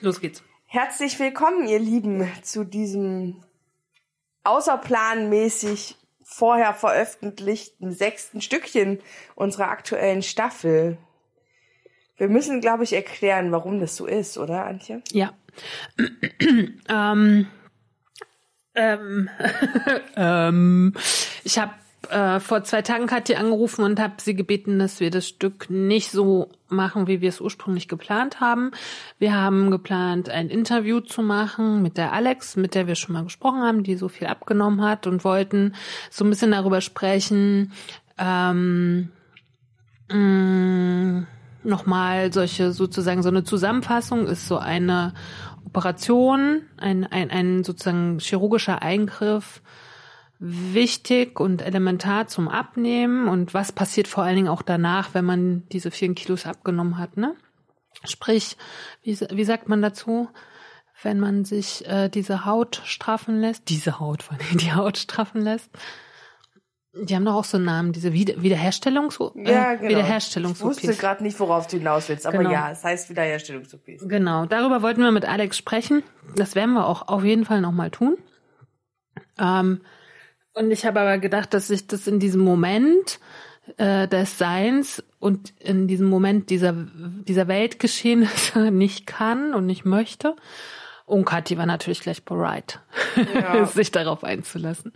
Los geht's. Herzlich willkommen, ihr Lieben, zu diesem außerplanmäßig vorher veröffentlichten sechsten Stückchen unserer aktuellen Staffel. Wir müssen, glaube ich, erklären, warum das so ist, oder, Antje? Ja. ähm, ähm, ähm, ich habe äh, vor zwei Tagen Katja angerufen und habe sie gebeten, dass wir das Stück nicht so machen, wie wir es ursprünglich geplant haben. Wir haben geplant, ein Interview zu machen mit der Alex, mit der wir schon mal gesprochen haben, die so viel abgenommen hat und wollten so ein bisschen darüber sprechen, ähm, mh, nochmal solche sozusagen so eine Zusammenfassung ist so eine Operation, ein, ein, ein sozusagen chirurgischer Eingriff wichtig und elementar zum Abnehmen und was passiert vor allen Dingen auch danach, wenn man diese vielen Kilos abgenommen hat, ne? Sprich, wie, wie sagt man dazu, wenn man sich äh, diese Haut straffen lässt, diese Haut, vor allem die Haut straffen lässt? Die haben doch auch so einen Namen, diese Wieder Wiederherstellungs äh, Ja, genau. Wiederherstellungs Ich wusste gerade nicht, worauf du hinaus willst, aber Genau. ja, es heißt Wiederherstellungs-OPs. Genau, darüber wollten wir mit Alex sprechen. Das werden wir auch auf jeden Fall nochmal tun. Ähm, und ich habe aber gedacht, dass ich das in diesem Moment äh, des Seins und in diesem Moment dieser, dieser Weltgeschehnisse nicht kann und nicht möchte. Und Kathi war natürlich gleich bereit, Ja. sich darauf einzulassen.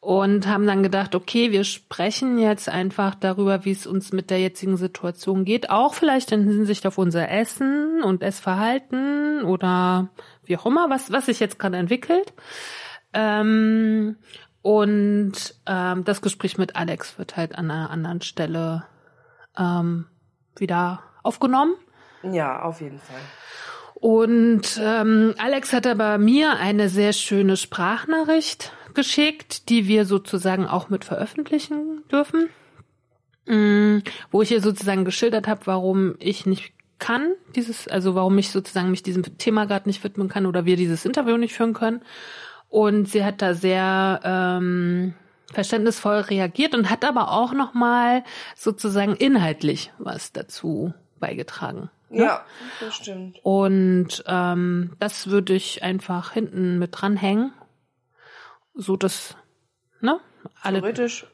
Und haben dann gedacht, okay, wir sprechen jetzt einfach darüber, wie es uns mit der jetzigen Situation geht. Auch vielleicht in Hinsicht auf unser Essen und Essverhalten oder wie auch immer, was, was sich jetzt gerade entwickelt. Ähm, und ähm, das Gespräch mit Alex wird halt an einer anderen Stelle ähm, wieder aufgenommen. Ja, auf jeden Fall. Und ähm, Alex hat aber mir eine sehr schöne Sprachnachricht geschickt, die wir sozusagen auch mit veröffentlichen dürfen, mm, wo ich ihr sozusagen geschildert habe, warum ich nicht kann, dieses, also warum ich sozusagen mich diesem Thema gerade nicht widmen kann oder wir dieses Interview nicht führen können. Und sie hat da sehr ähm, verständnisvoll reagiert und hat aber auch noch mal sozusagen inhaltlich was dazu beigetragen. ne? Ja, das stimmt. Und ähm, das würde ich einfach hinten mit dranhängen, so dass ne alle Theoretisch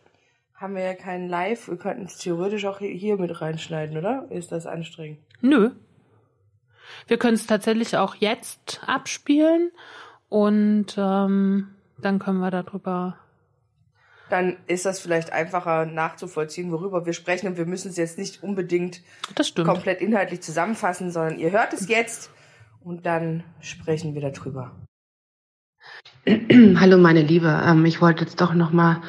haben wir ja keinen Live. Wir könnten es theoretisch auch hier- hier mit reinschneiden, oder? Ist das anstrengend? nö. Wir können es tatsächlich auch jetzt abspielen und ähm, dann können wir darüber. Dann ist das vielleicht einfacher nachzuvollziehen, worüber wir sprechen. Und wir müssen es jetzt nicht unbedingt komplett inhaltlich zusammenfassen, sondern ihr hört es jetzt und dann sprechen wir darüber. Hallo meine Liebe, ähm, ich wollte jetzt doch noch mal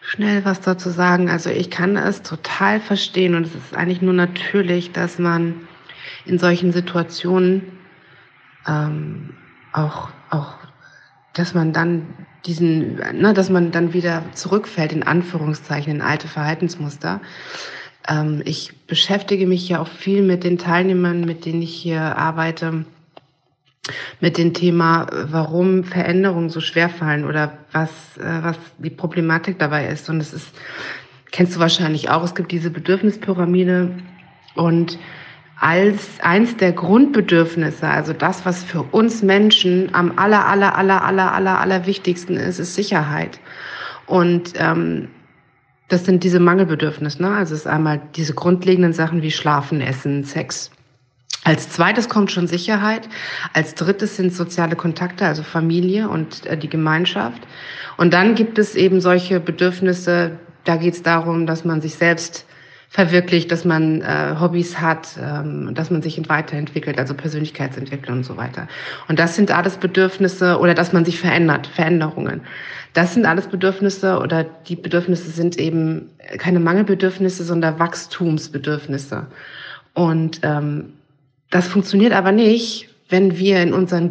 schnell was dazu sagen. Also ich kann es total verstehen und es ist eigentlich nur natürlich, dass man in solchen Situationen ähm, auch auch, dass man dann diesen, ne, dass man dann wieder zurückfällt in Anführungszeichen in alte Verhaltensmuster. Ähm, ich beschäftige mich ja auch viel mit den Teilnehmern, mit denen ich hier arbeite mit dem Thema, warum Veränderungen so schwer fallen oder was, äh, was die Problematik dabei ist. Und es ist, kennst du wahrscheinlich auch, es gibt diese Bedürfnispyramide und als eins der Grundbedürfnisse, also das, was für uns Menschen am aller, aller, aller, aller, aller, aller wichtigsten ist, ist Sicherheit. Und ähm, das sind diese Mangelbedürfnisse. Ne? Also es ist einmal diese grundlegenden Sachen wie Schlafen, Essen, Sex. Als zweites kommt schon Sicherheit. Als drittes sind soziale Kontakte, also Familie und äh, die Gemeinschaft. Und dann gibt es eben solche Bedürfnisse, da geht es darum, dass man sich selbst verwirklicht, dass man äh, Hobbys hat, ähm, dass man sich weiterentwickelt, also Persönlichkeitsentwicklung und so weiter. Und das sind alles Bedürfnisse oder dass man sich verändert, Veränderungen. Das sind alles Bedürfnisse oder die Bedürfnisse sind eben keine Mangelbedürfnisse, sondern Wachstumsbedürfnisse. Und ähm, das funktioniert aber nicht, wenn wir in unseren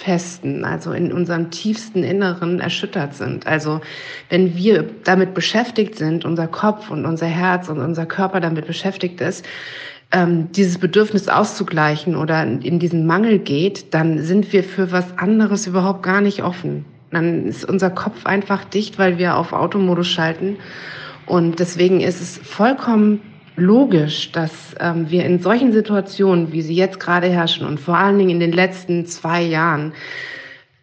Grundfesten, also in unserem tiefsten Inneren erschüttert sind. Also wenn wir damit beschäftigt sind, unser Kopf und unser Herz und unser Körper damit beschäftigt ist, ähm, dieses Bedürfnis auszugleichen oder in diesen Mangel geht, dann sind wir für was anderes überhaupt gar nicht offen. Dann ist unser Kopf einfach dicht, weil wir auf Automodus schalten. Und deswegen ist es vollkommen logisch, dass ähm, wir in solchen Situationen, wie sie jetzt gerade herrschen und vor allen Dingen in den letzten zwei Jahren,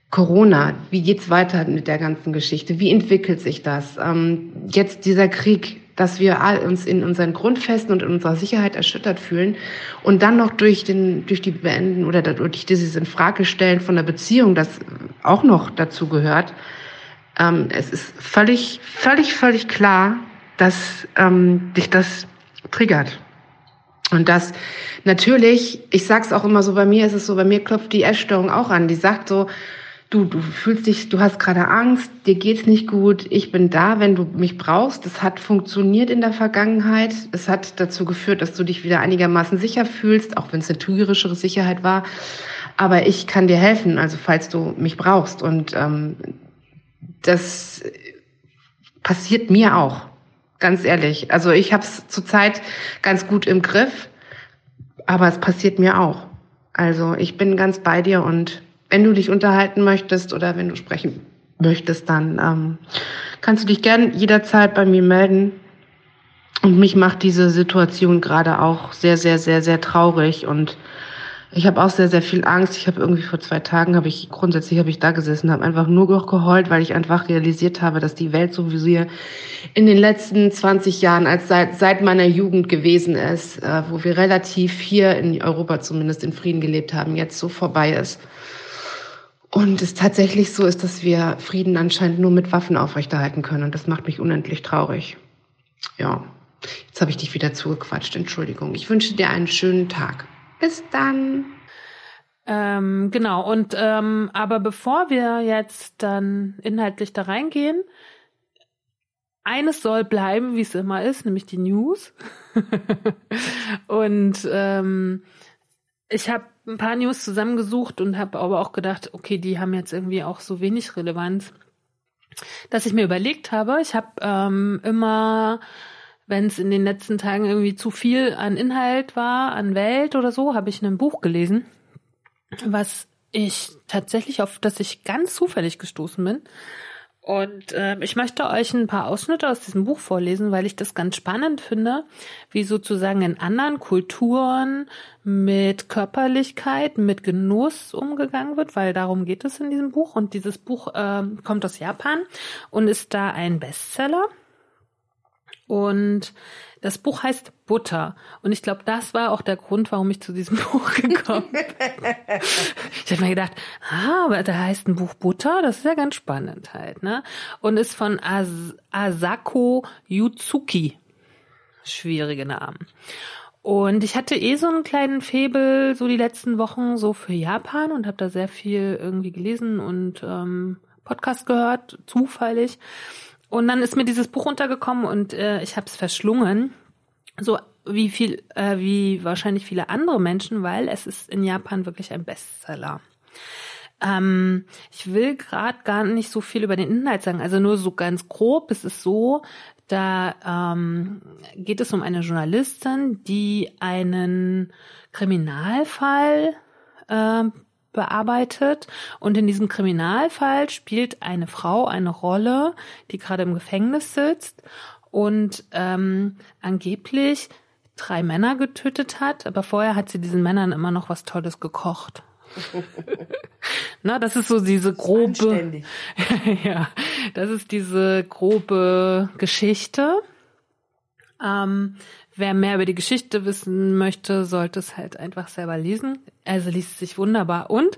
Corona, wie geht's weiter mit der ganzen Geschichte? Wie entwickelt sich das? Ähm, jetzt dieser Krieg, dass wir uns in unseren Grundfesten und in unserer Sicherheit erschüttert fühlen und dann noch durch den durch die Beenden oder durch dieses Infragestellen von der Beziehung, das auch noch dazu gehört. Ähm, es ist völlig völlig völlig klar, dass ähm, dich das triggert. Und das natürlich, ich sag's auch immer so, bei mir ist es so, bei mir klopft die Essstörung auch an. Die sagt so, du, du fühlst dich, du hast gerade Angst, dir geht's nicht gut, ich bin da, wenn du mich brauchst. Das hat funktioniert in der Vergangenheit. Es hat dazu geführt, dass du dich wieder einigermaßen sicher fühlst, auch wenn es eine trügerischere Sicherheit war. Aber ich kann dir helfen, also falls du mich brauchst. Und ähm, das passiert mir auch. Ganz ehrlich. Also ich habe es zurzeit ganz gut im Griff, aber es passiert mir auch. Also ich bin ganz bei dir und wenn du dich unterhalten möchtest oder wenn du sprechen möchtest, dann ähm, kannst du dich gern jederzeit bei mir melden. Und mich macht diese Situation gerade auch sehr, sehr, sehr, sehr traurig und ich habe auch sehr, sehr viel Angst. Ich habe irgendwie vor zwei Tagen, habe ich grundsätzlich habe ich da gesessen, habe einfach nur geheult, weil ich einfach realisiert habe, dass die Welt, so wie sie in den letzten 20 Jahren, als seit, seit meiner Jugend gewesen ist, äh, wo wir relativ hier in Europa zumindest in Frieden gelebt haben, jetzt so vorbei ist. Und es tatsächlich so ist, dass wir Frieden anscheinend nur mit Waffen aufrechterhalten können. Und das macht mich unendlich traurig. Ja, jetzt habe ich dich wieder zugequatscht. Entschuldigung. Ich wünsche dir einen schönen Tag. Bis dann. Ähm, genau, und ähm, aber bevor wir jetzt dann inhaltlich da reingehen, eines soll bleiben, wie es immer ist, nämlich die News. und ähm, ich habe ein paar News zusammengesucht und habe aber auch gedacht, okay, die haben jetzt irgendwie auch so wenig Relevanz, dass ich mir überlegt habe, ich habe ähm, immer wenn es in den letzten Tagen irgendwie zu viel an Inhalt war, an Welt oder so, habe ich ein Buch gelesen, was ich tatsächlich auf das ich ganz zufällig gestoßen bin. Und äh, ich möchte euch ein paar Ausschnitte aus diesem Buch vorlesen, weil ich das ganz spannend finde, wie sozusagen in anderen Kulturen mit Körperlichkeit, mit Genuss umgegangen wird, weil darum geht es in diesem Buch. Und dieses Buch äh, kommt aus Japan und ist da ein Bestseller. Und das Buch heißt Butter. Und ich glaube, das war auch der Grund, warum ich zu diesem Buch gekommen bin. ich habe mir gedacht, ah, aber da heißt ein Buch Butter, das ist ja ganz spannend halt, ne? Und ist von As Asako Yuzuki. Schwierige Namen. Und ich hatte eh so einen kleinen Febel so die letzten Wochen so für Japan und habe da sehr viel irgendwie gelesen und ähm, Podcast gehört, zufällig. Und dann ist mir dieses Buch untergekommen und äh, ich habe es verschlungen. So wie viel, äh, wie wahrscheinlich viele andere Menschen, weil es ist in Japan wirklich ein Bestseller. Ähm, ich will gerade gar nicht so viel über den Inhalt sagen, also nur so ganz grob. Es ist so, da ähm, geht es um eine Journalistin, die einen Kriminalfall äh, bearbeitet. Und in diesem Kriminalfall spielt eine Frau eine Rolle, die gerade im Gefängnis sitzt und ähm, angeblich drei Männer getötet hat, aber vorher hat sie diesen Männern immer noch was Tolles gekocht. Na, das ist so diese grobe, ja, das ist diese grobe Geschichte. Ähm, Wer mehr über die Geschichte wissen möchte, sollte es halt einfach selber lesen. Also liest es sich wunderbar. Und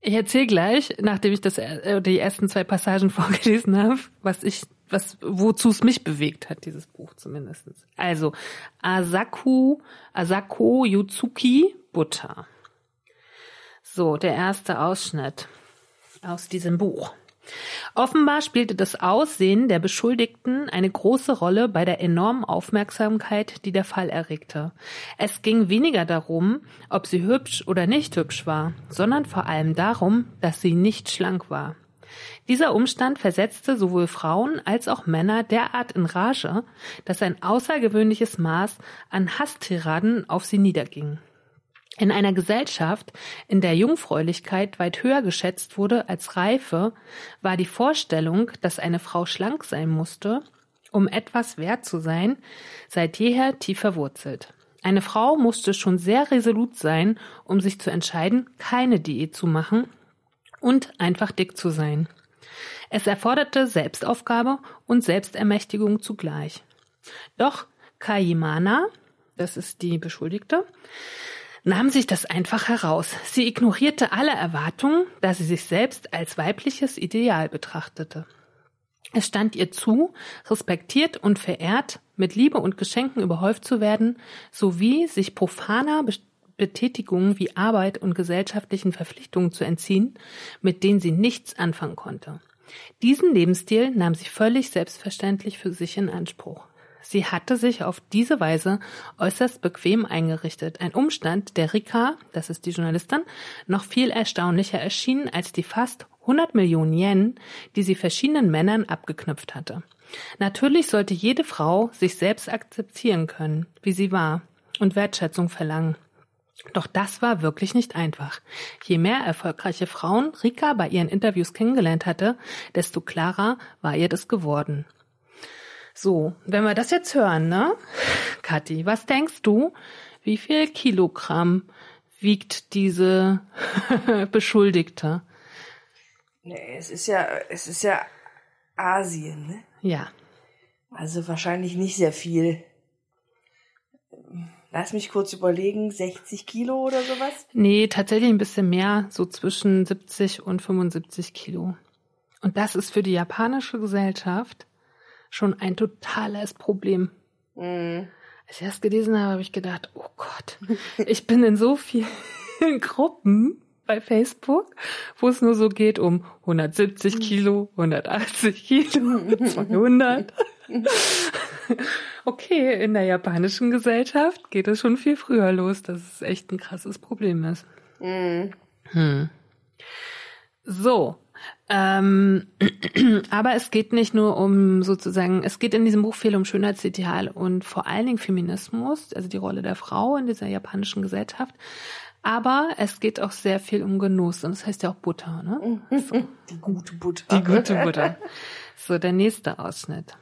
ich erzähle gleich, nachdem ich das äh, die ersten zwei Passagen vorgelesen habe, was ich, was, wozu es mich bewegt hat, dieses Buch zumindest. Also Asaku, Asako Yutsuki Butter. So, der erste Ausschnitt aus diesem Buch. Offenbar spielte das Aussehen der Beschuldigten eine große Rolle bei der enormen Aufmerksamkeit, die der Fall erregte. Es ging weniger darum, ob sie hübsch oder nicht hübsch war, sondern vor allem darum, dass sie nicht schlank war. Dieser Umstand versetzte sowohl Frauen als auch Männer derart in Rage, dass ein außergewöhnliches Maß an Hasstiraden auf sie niederging. In einer Gesellschaft, in der Jungfräulichkeit weit höher geschätzt wurde als Reife, war die Vorstellung, dass eine Frau schlank sein musste, um etwas wert zu sein, seit jeher tief verwurzelt. Eine Frau musste schon sehr resolut sein, um sich zu entscheiden, keine Diät zu machen und einfach dick zu sein. Es erforderte Selbstaufgabe und Selbstermächtigung zugleich. Doch Kayimana, das ist die Beschuldigte, nahm sich das einfach heraus. Sie ignorierte alle Erwartungen, da sie sich selbst als weibliches Ideal betrachtete. Es stand ihr zu, respektiert und verehrt, mit Liebe und Geschenken überhäuft zu werden, sowie sich profaner Betätigungen wie Arbeit und gesellschaftlichen Verpflichtungen zu entziehen, mit denen sie nichts anfangen konnte. Diesen Lebensstil nahm sie völlig selbstverständlich für sich in Anspruch. Sie hatte sich auf diese Weise äußerst bequem eingerichtet. Ein Umstand, der Rika, das ist die Journalistin, noch viel erstaunlicher erschien als die fast 100 Millionen Yen, die sie verschiedenen Männern abgeknüpft hatte. Natürlich sollte jede Frau sich selbst akzeptieren können, wie sie war, und Wertschätzung verlangen. Doch das war wirklich nicht einfach. Je mehr erfolgreiche Frauen Rika bei ihren Interviews kennengelernt hatte, desto klarer war ihr das geworden. So, wenn wir das jetzt hören, ne? Kathi, was denkst du? Wie viel Kilogramm wiegt diese Beschuldigte? Nee, es ist ja, es ist ja Asien, ne? Ja. Also wahrscheinlich nicht sehr viel. Lass mich kurz überlegen, 60 Kilo oder sowas? Nee, tatsächlich ein bisschen mehr, so zwischen 70 und 75 Kilo. Und das ist für die japanische Gesellschaft schon ein totales Problem. Mhm. Als ich das gelesen habe, habe ich gedacht, oh Gott, ich bin in so vielen Gruppen bei Facebook, wo es nur so geht um 170 Kilo, 180 Kilo, 200. Okay, in der japanischen Gesellschaft geht es schon viel früher los, dass es echt ein krasses Problem ist. Mhm. Hm. So, ähm, aber es geht nicht nur um sozusagen, es geht in diesem Buch viel um Schönheitsideal und vor allen Dingen Feminismus, also die Rolle der Frau in dieser japanischen Gesellschaft. Aber es geht auch sehr viel um Genuss und das heißt ja auch Butter, ne? So. Die gute Butter. Die gute Butter. So, der nächste Ausschnitt.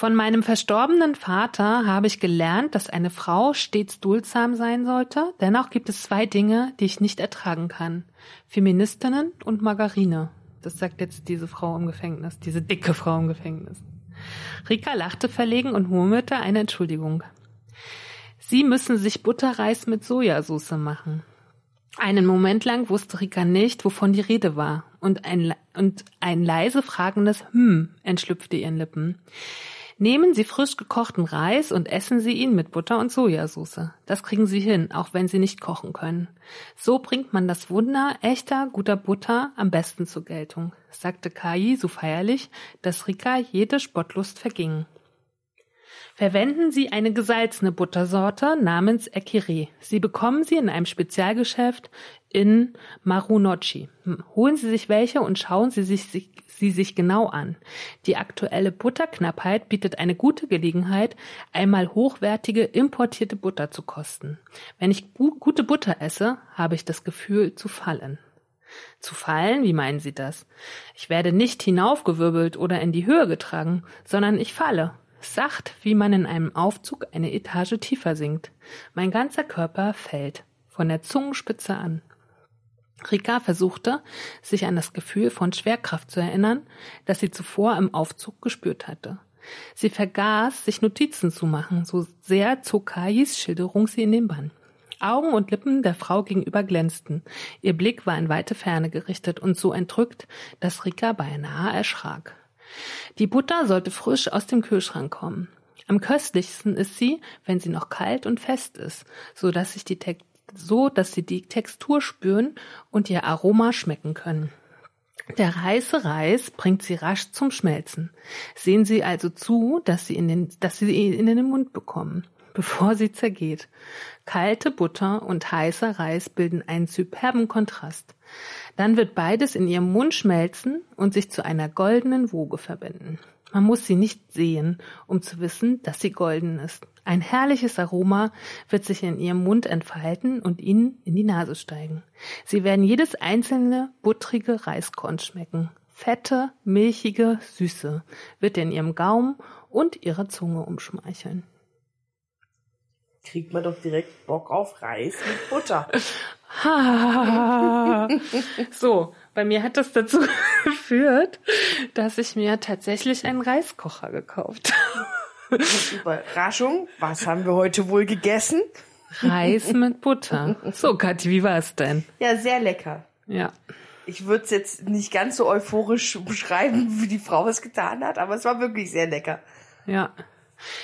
Von meinem verstorbenen Vater habe ich gelernt, dass eine Frau stets duldsam sein sollte. Dennoch gibt es zwei Dinge, die ich nicht ertragen kann. Feministinnen und Margarine. Das sagt jetzt diese Frau im Gefängnis, diese dicke Frau im Gefängnis. Rika lachte verlegen und murmelte eine Entschuldigung. Sie müssen sich Butterreis mit Sojasauce machen. Einen Moment lang wusste Rika nicht, wovon die Rede war, und ein, und ein leise fragendes Hm entschlüpfte ihren Lippen. Nehmen Sie frisch gekochten Reis und essen Sie ihn mit Butter und Sojasauce. Das kriegen Sie hin, auch wenn Sie nicht kochen können. So bringt man das Wunder echter, guter Butter am besten zur Geltung, sagte Kai so feierlich, dass Rika jede Spottlust verging. Verwenden Sie eine gesalzene Buttersorte namens Ekire. Sie bekommen sie in einem Spezialgeschäft in Marunouchi. Hm, holen Sie sich welche und schauen Sie sich, sie sich genau an. Die aktuelle Butterknappheit bietet eine gute Gelegenheit, einmal hochwertige importierte Butter zu kosten. Wenn ich gute Butter esse, habe ich das Gefühl zu fallen. Zu fallen? Wie meinen Sie das? Ich werde nicht hinaufgewirbelt oder in die Höhe getragen, sondern ich falle. Sacht, wie man in einem Aufzug eine Etage tiefer sinkt. Mein ganzer Körper fällt, von der Zungenspitze an. Rika versuchte, sich an das Gefühl von Schwerkraft zu erinnern, das sie zuvor im Aufzug gespürt hatte. Sie vergaß, sich Notizen zu machen, so sehr zog Kais Schilderung sie in den Bann. Augen und Lippen der Frau gegenüber glänzten. Ihr Blick war in weite Ferne gerichtet und so entrückt, dass Rika beinahe erschrak. Die Butter sollte frisch aus dem Kühlschrank kommen. Am köstlichsten ist sie, wenn sie noch kalt und fest ist, so dass sich die so, dass sie die Textur spüren und ihr Aroma schmecken können. Der heiße Reis bringt sie rasch zum Schmelzen. Sehen Sie also zu, dass Sie, in den, dass Sie ihn in den Mund bekommen, bevor sie zergeht. Kalte Butter und heißer Reis bilden einen superben Kontrast. Dann wird beides in Ihrem Mund schmelzen und sich zu einer goldenen Woge verbinden. Man muss sie nicht sehen, um zu wissen, dass sie golden ist. Ein herrliches Aroma wird sich in ihrem Mund entfalten und ihnen in die Nase steigen. Sie werden jedes einzelne buttrige Reiskorn schmecken. Fette, milchige Süße wird in ihrem Gaumen und ihrer Zunge umschmeicheln. Kriegt man doch direkt Bock auf Reis mit Butter. so, bei mir hat das dazu geführt, dass ich mir tatsächlich einen Reiskocher gekauft habe. Überraschung, was haben wir heute wohl gegessen? Reis mit Butter. So, Kathi, wie war es denn? Ja, sehr lecker. Ja. Ich würde es jetzt nicht ganz so euphorisch beschreiben, wie die Frau es getan hat, aber es war wirklich sehr lecker. Ja.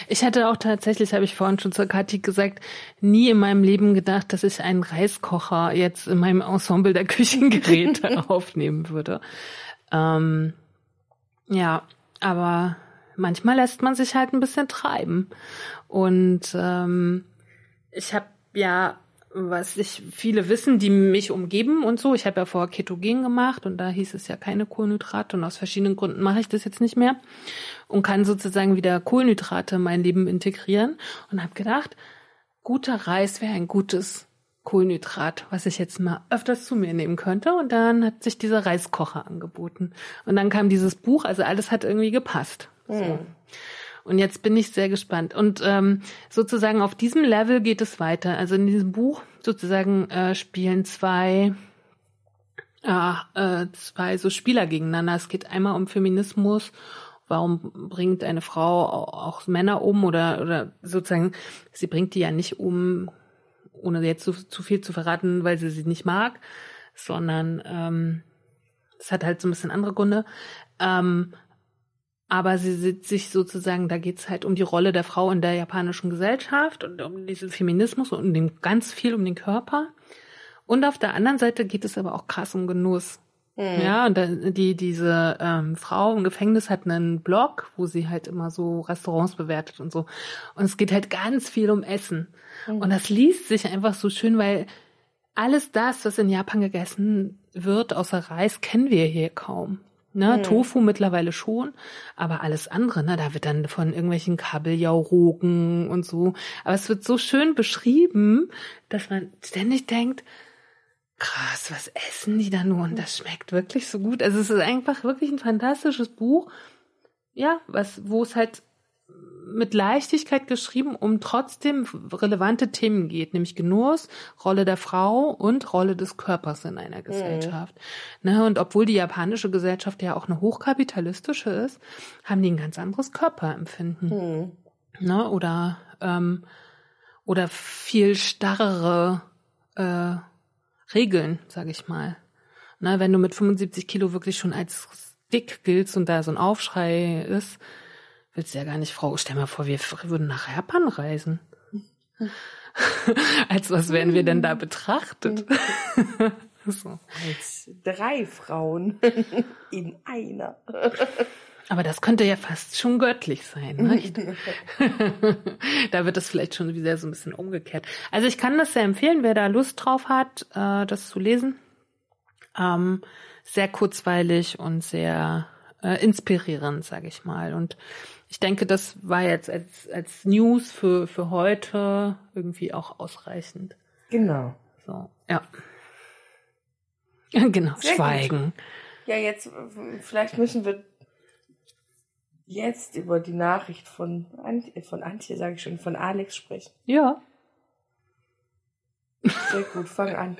Ich hatte auch tatsächlich, habe ich vorhin schon zur Kathi gesagt, nie in meinem Leben gedacht, dass ich einen Reiskocher jetzt in meinem Ensemble der Küchengeräte aufnehmen würde. Ähm, ja, aber manchmal lässt man sich halt ein bisschen treiben. Und ähm, ich habe ja was ich viele wissen, die mich umgeben und so. Ich habe ja vorher Ketogen gemacht und da hieß es ja keine Kohlenhydrate und aus verschiedenen Gründen mache ich das jetzt nicht mehr und kann sozusagen wieder Kohlenhydrate in mein Leben integrieren und habe gedacht, guter Reis wäre ein gutes Kohlenhydrat, was ich jetzt mal öfters zu mir nehmen könnte. Und dann hat sich dieser Reiskocher angeboten. Und dann kam dieses Buch, also alles hat irgendwie gepasst. So. Hm. Und jetzt bin ich sehr gespannt. Und ähm, sozusagen auf diesem Level geht es weiter. Also in diesem Buch sozusagen äh, spielen zwei äh, äh, zwei so Spieler gegeneinander. Es geht einmal um Feminismus. Warum bringt eine Frau auch Männer um oder oder sozusagen sie bringt die ja nicht um, ohne jetzt zu, zu viel zu verraten, weil sie sie nicht mag, sondern ähm, es hat halt so ein bisschen andere Gründe. Ähm, aber sie sieht sich sozusagen, da geht's halt um die Rolle der Frau in der japanischen Gesellschaft und um diesen Feminismus und um den, ganz viel um den Körper. Und auf der anderen Seite geht es aber auch krass um Genuss. Mhm. Ja, und die, diese ähm, Frau im Gefängnis hat einen Blog, wo sie halt immer so Restaurants bewertet und so. Und es geht halt ganz viel um Essen. Mhm. Und das liest sich einfach so schön, weil alles das, was in Japan gegessen wird, außer Reis, kennen wir hier kaum. Ne, hm. Tofu mittlerweile schon, aber alles andere, ne, da wird dann von irgendwelchen Kabeljaurogen und so. Aber es wird so schön beschrieben, dass man ständig denkt, krass, was essen die da nur? Und das schmeckt wirklich so gut. Also es ist einfach wirklich ein fantastisches Buch. Ja, was, wo es halt mit Leichtigkeit geschrieben, um trotzdem relevante Themen geht, nämlich Genuss, Rolle der Frau und Rolle des Körpers in einer Gesellschaft. Mhm. Ne, und obwohl die japanische Gesellschaft ja auch eine hochkapitalistische ist, haben die ein ganz anderes Körperempfinden. Mhm. Ne, oder ähm, oder viel starrere äh, Regeln, sage ich mal. Ne, wenn du mit 75 Kilo wirklich schon als dick giltst und da so ein Aufschrei ist, willst du ja gar nicht, Frau, stell mal vor, wir würden nach Japan reisen. Als was wären wir denn da betrachtet? so. Als drei Frauen in einer. Aber das könnte ja fast schon göttlich sein. Ne? da wird es vielleicht schon wieder so ein bisschen umgekehrt. Also ich kann das sehr empfehlen, wer da Lust drauf hat, äh, das zu lesen. Ähm, sehr kurzweilig und sehr äh, inspirierend, sage ich mal. Und ich denke, das war jetzt als, als News für, für heute irgendwie auch ausreichend. Genau. So, ja. Genau, Sehr schweigen. Gut. Ja, jetzt, vielleicht müssen wir jetzt über die Nachricht von Antje, von Antje, sage ich schon, von Alex sprechen. Ja. Sehr gut, fang an.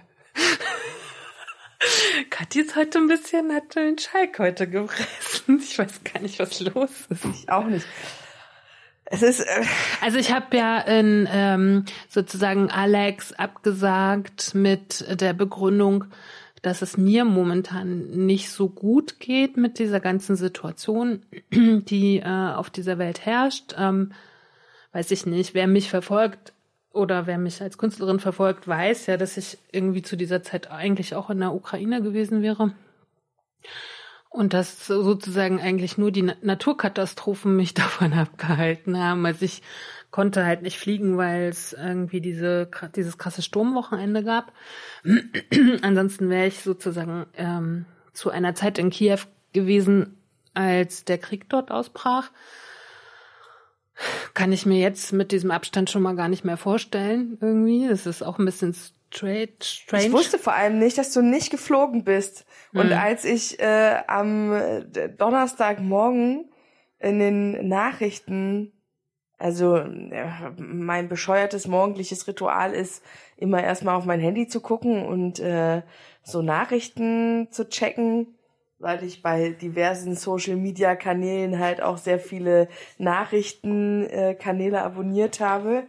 Kathi ist heute ein bisschen, hat den Schalk heute gefressen. Ich weiß gar nicht, was los ist. Ich auch nicht. Es ist. Äh also ich habe ja in, ähm, sozusagen Alex abgesagt mit der Begründung, dass es mir momentan nicht so gut geht mit dieser ganzen Situation, die äh, auf dieser Welt herrscht. Ähm, weiß ich nicht, wer mich verfolgt, oder wer mich als Künstlerin verfolgt, weiß ja, dass ich irgendwie zu dieser Zeit eigentlich auch in der Ukraine gewesen wäre. Und dass sozusagen eigentlich nur die Naturkatastrophen mich davon abgehalten haben. Also ich konnte halt nicht fliegen, weil es irgendwie diese, dieses krasse Sturmwochenende gab. Ansonsten wäre ich sozusagen ähm, zu einer Zeit in Kiew gewesen, als der Krieg dort ausbrach. Kann ich mir jetzt mit diesem Abstand schon mal gar nicht mehr vorstellen, irgendwie. Das ist auch ein bisschen strange. Ich wusste vor allem nicht, dass du nicht geflogen bist. Und hm. als ich äh, am Donnerstagmorgen in den Nachrichten, also äh, mein bescheuertes morgendliches Ritual ist, immer erstmal auf mein Handy zu gucken und äh, so Nachrichten zu checken weil ich bei diversen Social Media Kanälen halt auch sehr viele Nachrichtenkanäle abonniert habe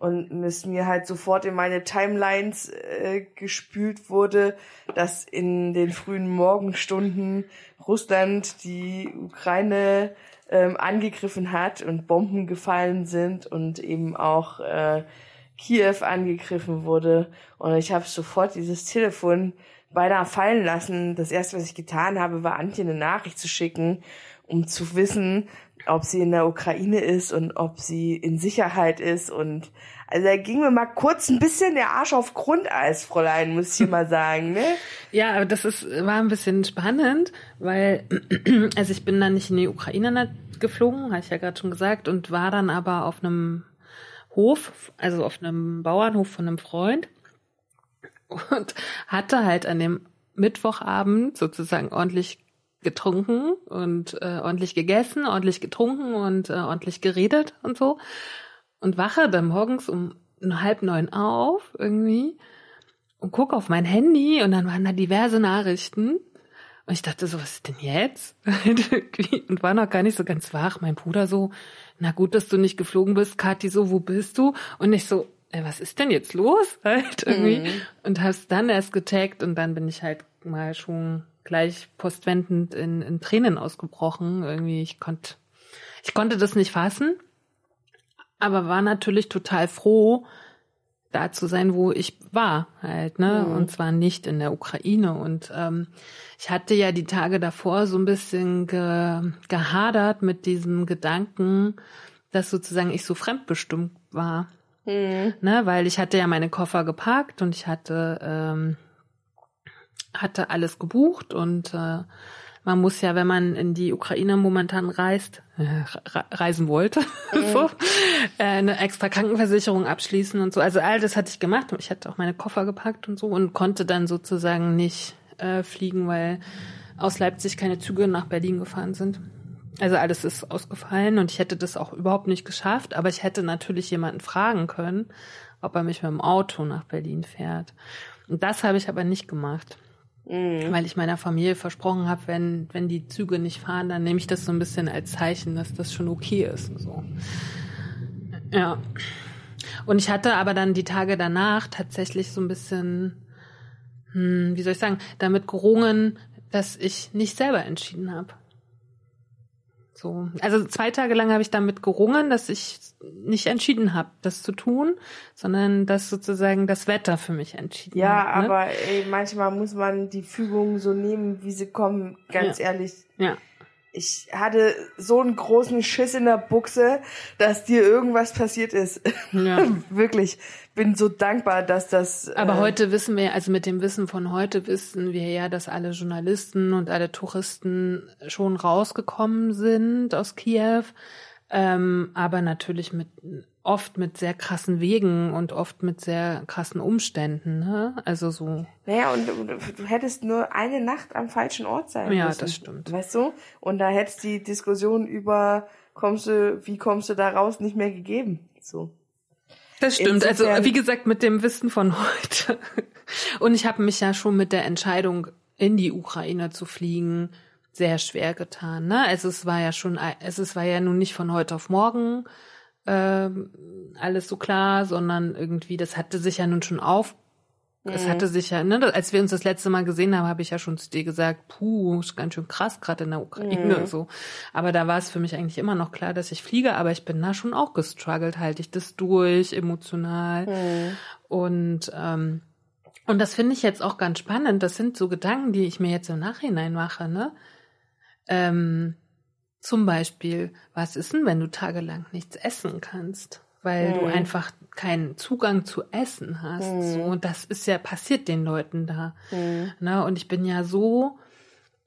und es mir halt sofort in meine Timelines äh, gespült wurde, dass in den frühen Morgenstunden Russland die Ukraine ähm, angegriffen hat und Bomben gefallen sind und eben auch äh, Kiew angegriffen wurde. Und ich habe sofort dieses Telefon beinahe fallen lassen. Das erste, was ich getan habe, war Antje eine Nachricht zu schicken, um zu wissen, ob sie in der Ukraine ist und ob sie in Sicherheit ist. Und also da ging mir mal kurz ein bisschen der Arsch auf Grundeis, Fräulein, muss ich mal sagen. Ne? Ja, aber das ist, war ein bisschen spannend, weil also ich bin dann nicht in die Ukraine geflogen, habe ich ja gerade schon gesagt, und war dann aber auf einem Hof, also auf einem Bauernhof von einem Freund und hatte halt an dem Mittwochabend sozusagen ordentlich getrunken und äh, ordentlich gegessen, ordentlich getrunken und äh, ordentlich geredet und so und wache dann morgens um halb neun auf irgendwie und gucke auf mein Handy und dann waren da diverse Nachrichten und ich dachte so, was ist denn jetzt? und war noch gar nicht so ganz wach. Mein Bruder so, na gut, dass du nicht geflogen bist. Kathi so, wo bist du? Und ich so, ey, was ist denn jetzt los? Halt irgendwie. Mhm. Und hab's dann erst getaggt und dann bin ich halt mal schon gleich postwendend in, in Tränen ausgebrochen. Irgendwie, ich konnte, ich konnte das nicht fassen, aber war natürlich total froh, da zu sein, wo ich war halt, ne? Mhm. Und zwar nicht in der Ukraine. Und ähm, ich hatte ja die Tage davor so ein bisschen ge gehadert mit diesem Gedanken, dass sozusagen ich so fremdbestimmt war. Mhm. Ne, weil ich hatte ja meine Koffer geparkt und ich hatte, ähm, hatte alles gebucht und äh, man muss ja, wenn man in die Ukraine momentan reist, äh, reisen wollte, mhm. so, äh, eine extra Krankenversicherung abschließen und so. Also all das hatte ich gemacht. Ich hatte auch meine Koffer gepackt und so und konnte dann sozusagen nicht äh, fliegen, weil aus Leipzig keine Züge nach Berlin gefahren sind. Also alles ist ausgefallen und ich hätte das auch überhaupt nicht geschafft, aber ich hätte natürlich jemanden fragen können, ob er mich mit dem Auto nach Berlin fährt. Und das habe ich aber nicht gemacht. Mhm. Weil ich meiner Familie versprochen habe, wenn, wenn die Züge nicht fahren, dann nehme ich das so ein bisschen als Zeichen, dass das schon okay ist. So. Ja. Und ich hatte aber dann die Tage danach tatsächlich so ein bisschen, hm, wie soll ich sagen, damit gerungen, dass ich nicht selber entschieden habe. So, also zwei Tage lang habe ich damit gerungen, dass ich nicht entschieden habe, das zu tun, sondern dass sozusagen das Wetter für mich entschieden ja, hat. Ja, ne? aber ey, manchmal muss man die Fügungen so nehmen, wie sie kommen, ganz ja. ehrlich. Ja. Ich hatte so einen großen Schiss in der Buchse, dass dir irgendwas passiert ist. Ja. Wirklich. Bin so dankbar, dass das. Aber äh, heute wissen wir, also mit dem Wissen von heute wissen wir ja, dass alle Journalisten und alle Touristen schon rausgekommen sind aus Kiew. Ähm, aber natürlich mit oft mit sehr krassen Wegen und oft mit sehr krassen Umständen, ne? Also so. Naja, und du, hättest nur eine Nacht am falschen Ort sein ja, müssen. Ja, das stimmt. Weißt du? Und da hättest die Diskussion über kommst du, wie kommst du da raus, nicht mehr gegeben. So. Das stimmt. Also, Insofern, also wie gesagt, mit dem Wissen von heute. Und ich habe mich ja schon mit der Entscheidung, in die Ukraine zu fliegen, sehr schwer getan. Ne? Also es war ja schon, es war ja nun nicht von heute auf morgen äh, alles so klar, sondern irgendwie, das hatte sich ja nun schon auf. Es mhm. hatte sich ja, ne, als wir uns das letzte Mal gesehen haben, habe ich ja schon zu dir gesagt, puh, ist ganz schön krass gerade in der Ukraine mhm. so. Aber da war es für mich eigentlich immer noch klar, dass ich fliege, aber ich bin da schon auch gestruggelt, halte ich das durch, emotional. Mhm. Und ähm, und das finde ich jetzt auch ganz spannend. Das sind so Gedanken, die ich mir jetzt im Nachhinein mache, ne? Ähm, zum Beispiel, was ist denn, wenn du tagelang nichts essen kannst? Weil du Mhm. einfach keinen Zugang zu Essen hast. Mhm. So, und das ist ja passiert den Leuten da. Hm. Ne? Und ich bin ja so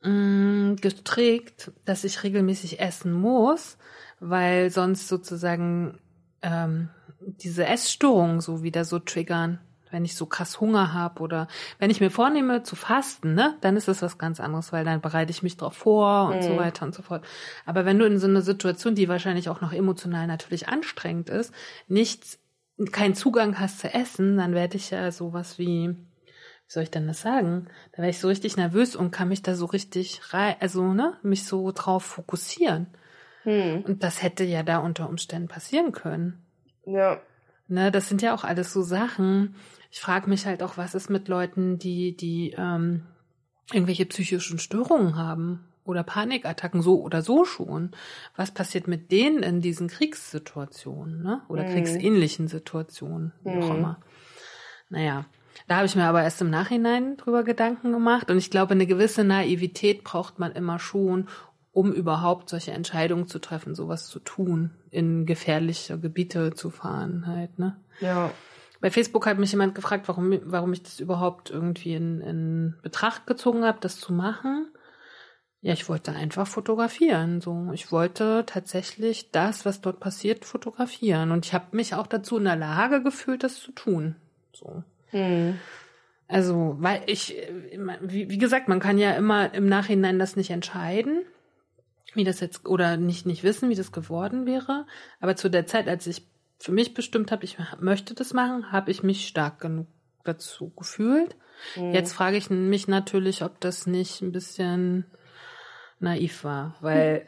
mh, gestrickt, dass ich regelmäßig essen muss, weil sonst sozusagen ähm, diese Essstörungen so wieder so triggern. Wenn ich so krass Hunger habe oder wenn ich mir vornehme zu fasten, ne, dann ist das was ganz anderes, weil dann bereite ich mich drauf vor und so Mhm. weiter und so fort. Aber wenn du in so einer Situation, die wahrscheinlich auch noch emotional natürlich anstrengend ist, nichts, keinen Zugang hast zu essen, dann werde ich ja sowas wie, wie soll ich denn das sagen? Da werde ich so richtig nervös und kann mich da so richtig rein, also ne, mich so drauf fokussieren. Hm. Und das hätte ja da unter Umständen passieren können. Ja. Ne, das sind ja auch alles so Sachen. Ich frage mich halt auch, was ist mit Leuten, die, die ähm, irgendwelche psychischen Störungen haben oder Panikattacken so oder so schon. Was passiert mit denen in diesen Kriegssituationen, ne? Oder Mhm. kriegsähnlichen Situationen, wie auch Mhm. immer. Naja, da habe ich mir aber erst im Nachhinein drüber Gedanken gemacht und ich glaube, eine gewisse Naivität braucht man immer schon, um überhaupt solche Entscheidungen zu treffen, sowas zu tun, in gefährliche Gebiete zu fahren halt, ne? Ja. Bei Facebook hat mich jemand gefragt, warum, warum ich das überhaupt irgendwie in, in Betracht gezogen habe, das zu machen. Ja, ich wollte einfach fotografieren. So, ich wollte tatsächlich das, was dort passiert, fotografieren. Und ich habe mich auch dazu in der Lage gefühlt, das zu tun. So. Hm. Also, weil ich, wie, wie gesagt, man kann ja immer im Nachhinein das nicht entscheiden, wie das jetzt, oder nicht, nicht wissen, wie das geworden wäre. Aber zu der Zeit, als ich für mich bestimmt habe, ich möchte das machen, habe ich mich stark genug dazu gefühlt. Hm. Jetzt frage ich mich natürlich, ob das nicht ein bisschen naiv war, weil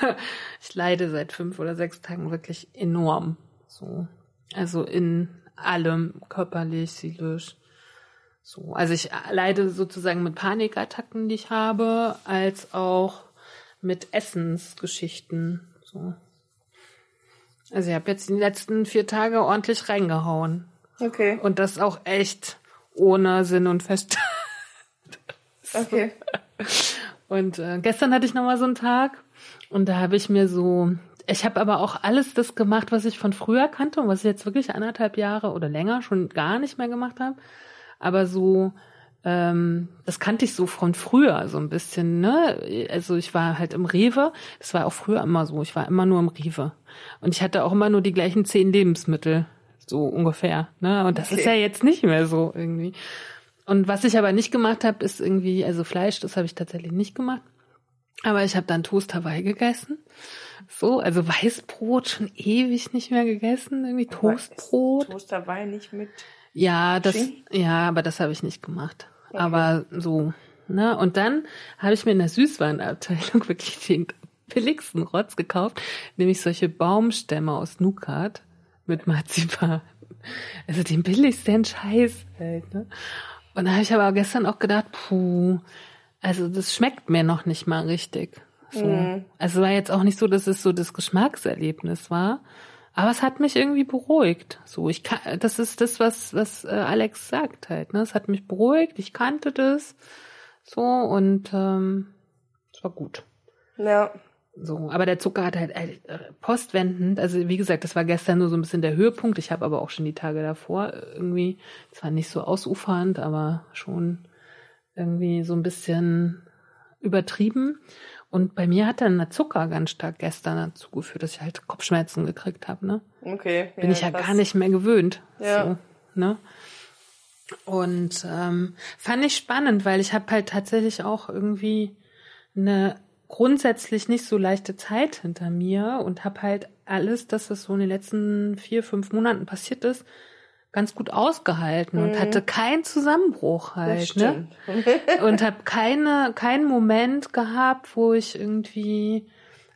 ich leide seit fünf oder sechs Tagen wirklich enorm. So. Also in allem, körperlich, seelisch. So. Also ich leide sozusagen mit Panikattacken, die ich habe, als auch mit Essensgeschichten. So. Also ich habe jetzt die letzten vier Tage ordentlich reingehauen. Okay. Und das auch echt ohne Sinn und Verstand. Okay. Und äh, gestern hatte ich nochmal so einen Tag und da habe ich mir so, ich habe aber auch alles das gemacht, was ich von früher kannte und was ich jetzt wirklich anderthalb Jahre oder länger schon gar nicht mehr gemacht habe. Aber so, ähm, das kannte ich so von früher so ein bisschen, ne? Also ich war halt im Rewe, das war auch früher immer so, ich war immer nur im Rewe. Und ich hatte auch immer nur die gleichen zehn Lebensmittel, so ungefähr, ne? Und das Okay. ist ja jetzt nicht mehr so irgendwie. Und was ich aber nicht gemacht habe, ist irgendwie, also Fleisch, das habe ich tatsächlich nicht gemacht. Aber ich habe dann Toast Hawaii gegessen. So, also Weißbrot schon ewig nicht mehr gegessen, irgendwie Toastbrot. Toast dabei nicht mit. Ja, das, Schinken? ja, aber das habe ich nicht gemacht. Aber so, ne? Und dann habe ich mir in der Süßwarenabteilung wirklich den billigsten Rotz gekauft, nämlich solche Baumstämme aus Nukat mit Marzipan. Also den billigsten Scheiß halt, ne? Und da habe ich aber gestern auch gedacht, puh, also das schmeckt mir noch nicht mal richtig. So. Mhm. Also war jetzt auch nicht so, dass es so das Geschmackserlebnis war. Aber es hat mich irgendwie beruhigt. So, ich kann, das ist das, was, was äh, Alex sagt halt. Ne? Es hat mich beruhigt, ich kannte das. So, und ähm, es war gut. Ja. So, aber der Zucker hat halt äh, postwendend, also wie gesagt, das war gestern nur so ein bisschen der Höhepunkt. Ich habe aber auch schon die Tage davor irgendwie, zwar nicht so ausufernd, aber schon irgendwie so ein bisschen übertrieben. Und bei mir hat dann der Zucker ganz stark gestern dazu geführt, dass ich halt Kopfschmerzen gekriegt habe. Ne? Okay. Bin ich ja krass. gar nicht mehr gewöhnt. Ja. So, ne? Und ähm, fand ich spannend, weil ich habe halt tatsächlich auch irgendwie eine grundsätzlich nicht so leichte Zeit hinter mir und habe halt alles, das, was so in den letzten vier, fünf Monaten passiert ist, ganz gut ausgehalten und hatte keinen Zusammenbruch Mhm. Halt, ne? Und habe keine, keinen Moment gehabt, wo ich irgendwie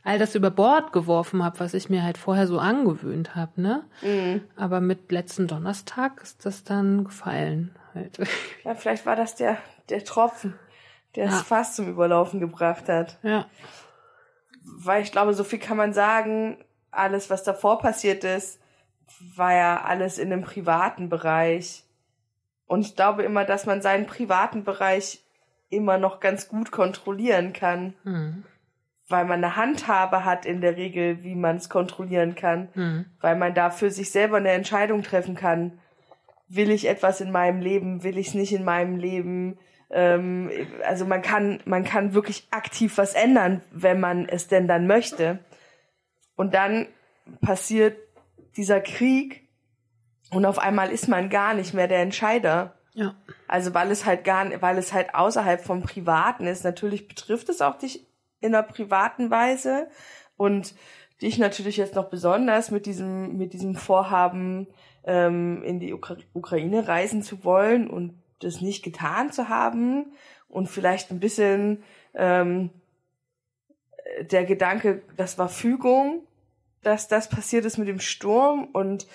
all das über Bord geworfen habe, was ich mir halt vorher so angewöhnt habe, ne? Mhm. Aber mit letzten Donnerstag ist das dann gefallen halt. Ja, vielleicht war das der, der Tropfen, der Ja. es fast zum Überlaufen gebracht hat. ja. Weil ich glaube, so viel kann man sagen, alles, was davor passiert ist, war ja alles in einem privaten Bereich. Und ich glaube immer, dass man seinen privaten Bereich immer noch ganz gut kontrollieren kann. Hm. weil man eine Handhabe hat in der Regel, wie man es kontrollieren kann, Mhm. weil man da für sich selber eine Entscheidung treffen kann. Will ich etwas in meinem Leben? Will ich es nicht in meinem Leben? Ähm, also man kann, man kann wirklich aktiv was ändern, wenn man es denn dann möchte. Und dann passiert dieser Krieg und auf einmal ist man gar nicht mehr der Entscheider. Ja. Also weil es halt gar, weil es halt außerhalb vom Privaten ist. Natürlich betrifft es auch dich in einer privaten Weise und dich natürlich jetzt noch besonders mit diesem mit diesem Vorhaben ähm, in die Ukra Ukraine reisen zu wollen und das nicht getan zu haben und vielleicht ein bisschen ähm, der Gedanke, das war Fügung, dass das passiert ist mit dem Sturm und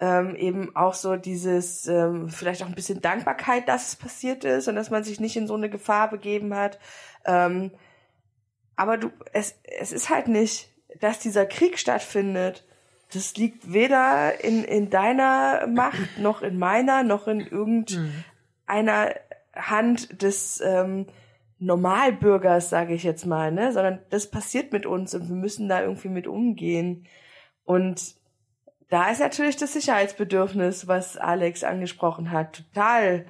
ähm, eben auch so dieses, ähm, vielleicht auch ein bisschen Dankbarkeit, dass es passiert ist und dass man sich nicht in so eine Gefahr begeben hat. Ähm, aber du, es, es ist halt nicht, dass dieser Krieg stattfindet. Das liegt weder in, in deiner Macht, noch in meiner, noch in irgendeiner Hand des ähm, Normalbürgers, sage ich jetzt mal, ne? Sondern das passiert mit uns und wir müssen da irgendwie mit umgehen. Und da ist natürlich das Sicherheitsbedürfnis, was Alex angesprochen hat, total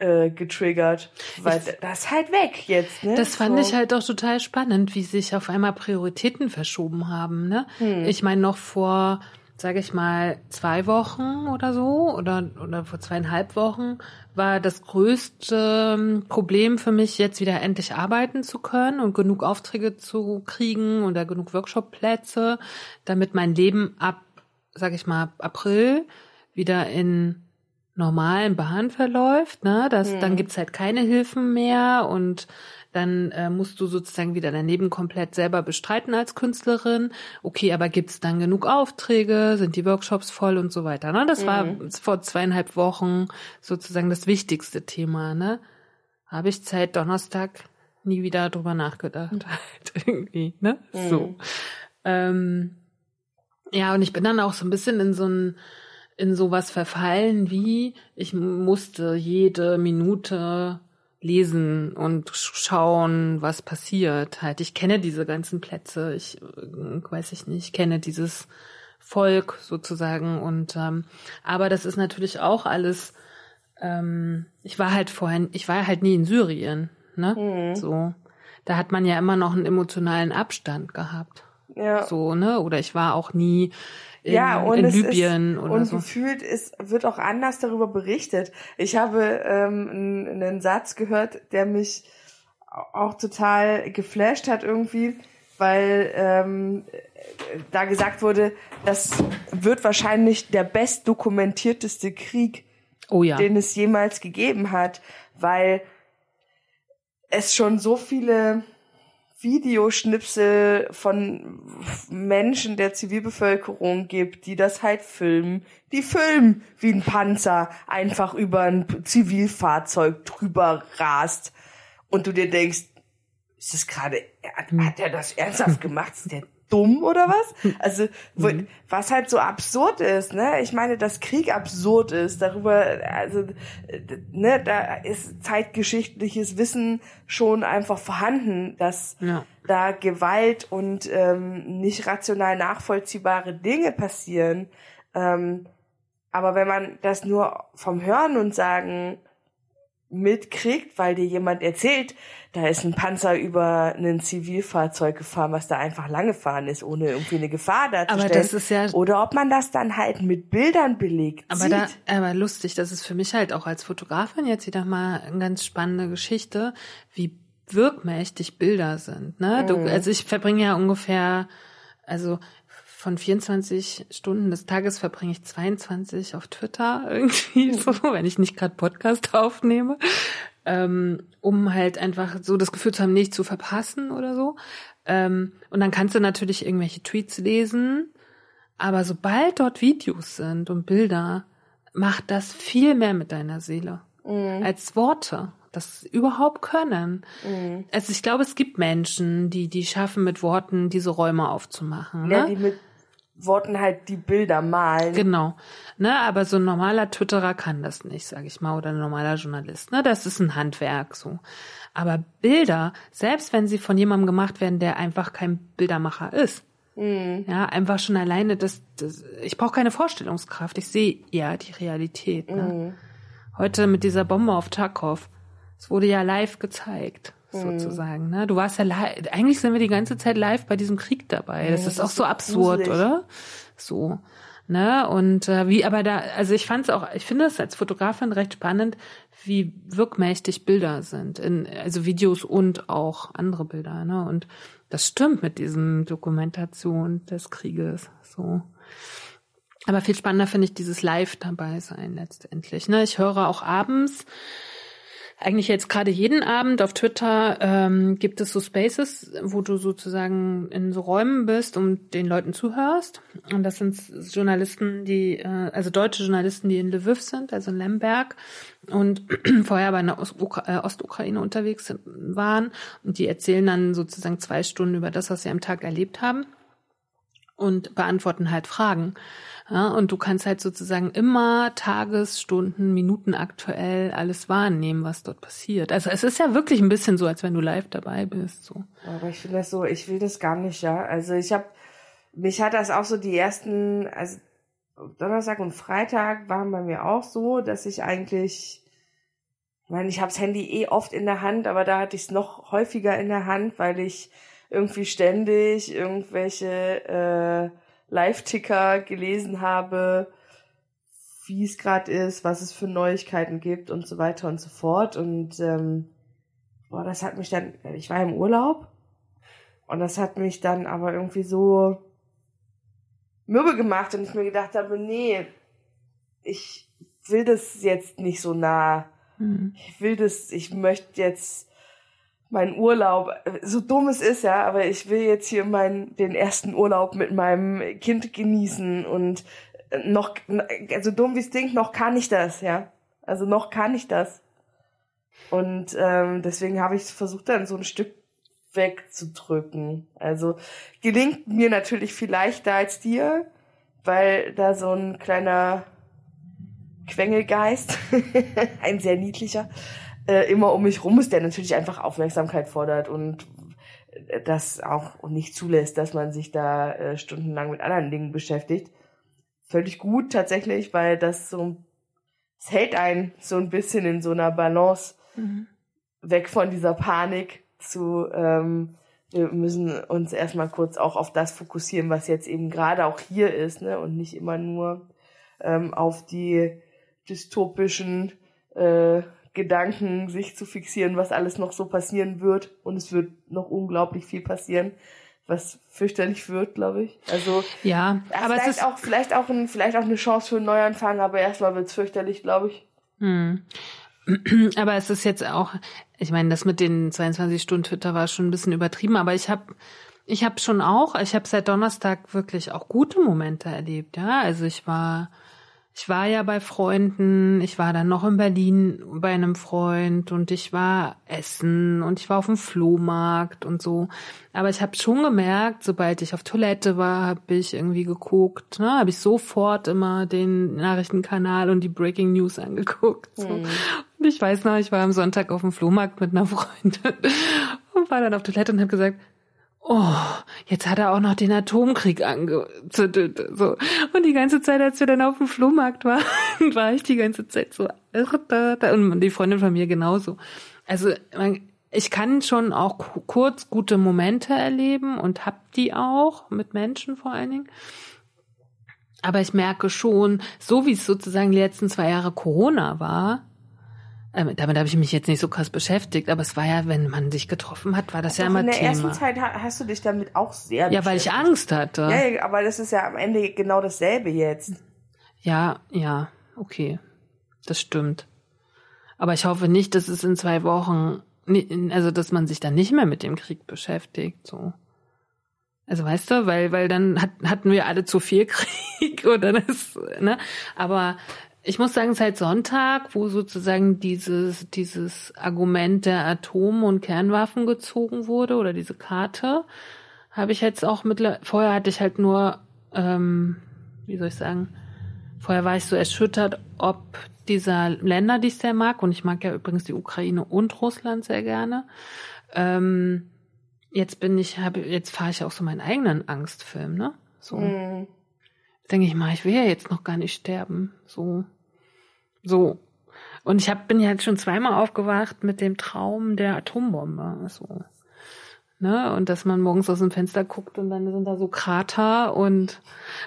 äh, getriggert. Weil das ist halt weg jetzt, ne? Das fand So. ich halt auch total spannend, wie sich auf einmal Prioritäten verschoben haben. Ne? Hm. Ich meine, noch vor, sage ich mal, zwei Wochen oder so oder, oder vor zweieinhalb Wochen war das größte ähm, Problem für mich, jetzt wieder endlich arbeiten zu können und genug Aufträge zu kriegen oder genug Workshopplätze, damit mein Leben ab, sage ich mal, April wieder in normalen Bahn verläuft, ne? Das, dann gibt's halt keine Hilfen mehr und dann äh, musst du sozusagen wieder dein Leben komplett selber bestreiten als Künstlerin. Okay, aber gibt's dann genug Aufträge? Sind die Workshops voll und so weiter? Ne? Das war vor zweieinhalb Wochen sozusagen das wichtigste Thema. Ne? Habe ich Zeit Donnerstag nie wieder drüber nachgedacht. Halt irgendwie, ne? So. Ähm, ja, und ich bin dann auch so ein bisschen in so ein in sowas verfallen wie ich musste jede Minute lesen und schauen, was passiert. Halt, ich kenne diese ganzen Plätze, ich äh, weiß ich nicht, ich kenne dieses Volk sozusagen und ähm, aber das ist natürlich auch alles. Ähm, ich war halt vorhin, ich war halt nie in Syrien, ne? So, da hat man ja immer noch einen emotionalen Abstand gehabt, ja. so ne? Oder ich war auch nie in, ja, und in Libyen ist, oder und so. gefühlt ist, wird auch anders darüber berichtet. Ich habe ähm, einen, einen Satz gehört, der mich auch total geflasht hat irgendwie, weil ähm, da gesagt wurde, das wird wahrscheinlich der bestdokumentierteste Krieg, Oh ja. den es jemals gegeben hat, weil es schon so viele Videoschnipsel von Menschen der Zivilbevölkerung gibt, die das halt filmen. Die filmen, wie ein Panzer einfach über ein Zivilfahrzeug drüber rast. Und du dir denkst, ist das gerade, hat, hat er das ernsthaft gemacht? Ist der dumm oder was? Also, wo, was halt so absurd ist, ne? Ich meine, dass Krieg absurd ist, darüber, also, ne, da ist zeitgeschichtliches Wissen schon einfach vorhanden, dass Ja. da Gewalt und ähm, nicht rational nachvollziehbare Dinge passieren. Ähm, aber wenn man das nur vom Hören und Sagen mitkriegt, weil dir jemand erzählt, da ist ein Panzer über ein Zivilfahrzeug gefahren, was da einfach lang gefahren ist, ohne irgendwie eine Gefahr darzustellen. Aber das ist ja- Oder ob man das dann halt mit Bildern belegt Aber sieht. da, aber lustig, das ist für mich halt auch als Fotografin jetzt wieder mal eine ganz spannende Geschichte, wie wirkmächtig Bilder sind. Ne? Du, also ich verbringe ja ungefähr, also von 24 Stunden des Tages verbringe ich 22 auf Twitter irgendwie so, wenn ich nicht gerade Podcast aufnehme, ähm, um halt einfach so das Gefühl zu haben, nichts zu verpassen oder so. Ähm, und dann kannst du natürlich irgendwelche Tweets lesen, aber sobald dort Videos sind und Bilder, macht das viel mehr mit deiner Seele als Worte. Das überhaupt können. Also ich glaube, es gibt Menschen, die die schaffen, mit Worten diese Räume aufzumachen. ja, Ne? die mit wollten halt die Bilder malen. Genau. Ne, aber so ein normaler Twitterer kann das nicht, sag ich mal, oder ein normaler Journalist. Ne, das ist ein Handwerk so. Aber Bilder, selbst wenn sie von jemandem gemacht werden, der einfach kein Bildermacher ist, mhm. ja, einfach schon alleine, das, das ich brauche keine Vorstellungskraft. Ich sehe ja die Realität. Ne? Mhm. Heute mit dieser Bombe auf Tarkov, es wurde ja live gezeigt. Sozusagen. Ne? Du warst ja live, eigentlich sind wir die ganze Zeit live bei diesem Krieg dabei. Das, das ist auch so absurd, gruselig. oder? So. Ne? Und äh, wie, aber da, also ich fand es auch, ich finde es als Fotografin recht spannend, wie wirkmächtig Bilder sind, in, also Videos und auch andere Bilder. Ne? Und das stimmt mit diesem Dokumentation des Krieges. So. Aber viel spannender finde ich dieses Live dabei sein letztendlich. Ne? Ich höre auch abends eigentlich jetzt gerade jeden Abend auf Twitter ähm, gibt es so Spaces, wo du sozusagen in so Räumen bist und den Leuten zuhörst. Und das sind Journalisten, die, äh, also deutsche Journalisten, die in Lviv sind, also in Lemberg und vorher bei einer äh, Ostukraine unterwegs waren. Und die erzählen dann sozusagen zwei Stunden über das, was sie am Tag erlebt haben und beantworten halt Fragen. Ja, und du kannst halt sozusagen immer Tages, Stunden, Minuten aktuell alles wahrnehmen, was dort passiert. Also es ist ja wirklich ein bisschen so, als wenn du live dabei bist. So. Aber ich finde das so, ich will das gar nicht, ja. Also ich habe, mich hat das auch so die ersten, also Donnerstag und Freitag waren bei mir auch so, dass ich eigentlich, ich meine, ich habe das Handy eh oft in der Hand, aber da hatte ich es noch häufiger in der Hand, weil ich irgendwie ständig irgendwelche äh, Live-Ticker gelesen habe, wie es gerade ist, was es für Neuigkeiten gibt und so weiter und so fort. Und ähm, boah, das hat mich dann, ich war im Urlaub und das hat mich dann aber irgendwie so mürbe gemacht und ich mir gedacht habe, nee, ich will das jetzt nicht so nah. Mhm. Ich will das, ich möchte jetzt meinen Urlaub, so dumm es ist, ja, aber ich will jetzt hier meinen, den ersten Urlaub mit meinem Kind genießen und noch, also dumm wie es klingt, noch kann ich das, ja. Also noch kann ich das. Und ähm, deswegen habe ich versucht, dann so ein Stück wegzudrücken. Also gelingt mir natürlich viel leichter als dir, weil da so ein kleiner Quengelgeist, ein sehr niedlicher, äh, immer um mich rum ist, der natürlich einfach Aufmerksamkeit fordert und äh, das auch nicht zulässt, dass man sich da äh, stundenlang mit anderen Dingen beschäftigt. Völlig gut tatsächlich, weil das so, es hält einen so ein bisschen in so einer Balance mhm. weg von dieser Panik zu, ähm, wir müssen uns erstmal kurz auch auf das fokussieren, was jetzt eben gerade auch hier ist, ne, und nicht immer nur ähm, auf die dystopischen äh, Gedanken sich zu fixieren, was alles noch so passieren wird. Und es wird noch unglaublich viel passieren, was fürchterlich wird, glaube ich. Also ja, aber vielleicht es ist auch vielleicht auch ein, vielleicht auch eine Chance für einen Neuanfang, aber erstmal wird's fürchterlich, glaube ich. Hm. Aber es ist jetzt auch, ich meine, das mit den 22 Stunden Twitter war schon ein bisschen übertrieben, aber ich habe ich habe schon auch, ich habe seit Donnerstag wirklich auch gute Momente erlebt, ja. Also ich war ich war ja bei Freunden, ich war dann noch in Berlin bei einem Freund und ich war essen und ich war auf dem Flohmarkt und so. Aber ich habe schon gemerkt, sobald ich auf Toilette war, habe ich irgendwie geguckt, ne, habe ich sofort immer den Nachrichtenkanal und die Breaking News angeguckt. So. Mhm. Und ich weiß noch, ich war am Sonntag auf dem Flohmarkt mit einer Freundin und war dann auf Toilette und habe gesagt, oh, jetzt hat er auch noch den Atomkrieg angezündet. So. Und die ganze Zeit, als wir dann auf dem Flohmarkt waren, war ich die ganze Zeit so, und die Freundin von mir genauso. Also ich kann schon auch kurz gute Momente erleben und hab die auch mit Menschen vor allen Dingen. Aber ich merke schon, so wie es sozusagen die letzten zwei Jahre Corona war, ähm, damit habe ich mich jetzt nicht so krass beschäftigt, aber es war ja, wenn man sich getroffen hat, war das Doch ja immer Thema. In der Thema. ersten Zeit hast du dich damit auch sehr Ja, weil ich Angst hatte. Ja, aber das ist ja am Ende genau dasselbe jetzt. Ja, ja, okay. Das stimmt. Aber ich hoffe nicht, dass es in zwei Wochen, also dass man sich dann nicht mehr mit dem Krieg beschäftigt, so. Also weißt du, weil, weil dann hat, hatten wir alle zu viel Krieg oder das, ne? Aber ich muss sagen, seit Sonntag, wo sozusagen dieses, dieses Argument der Atom- und Kernwaffen gezogen wurde oder diese Karte, habe ich jetzt auch mit, vorher hatte ich halt nur ähm, wie soll ich sagen, vorher war ich so erschüttert, ob dieser Länder, die ich sehr mag, und ich mag ja übrigens die Ukraine und Russland sehr gerne, ähm, jetzt bin ich, habe, jetzt fahre ich auch so meinen eigenen Angstfilm, ne? So. Mhm. Denke ich mal, ich will ja jetzt noch gar nicht sterben. So. So. Und ich hab, bin ja halt schon zweimal aufgewacht mit dem Traum der Atombombe. So. Ne? Und dass man morgens aus dem Fenster guckt und dann sind da so Krater und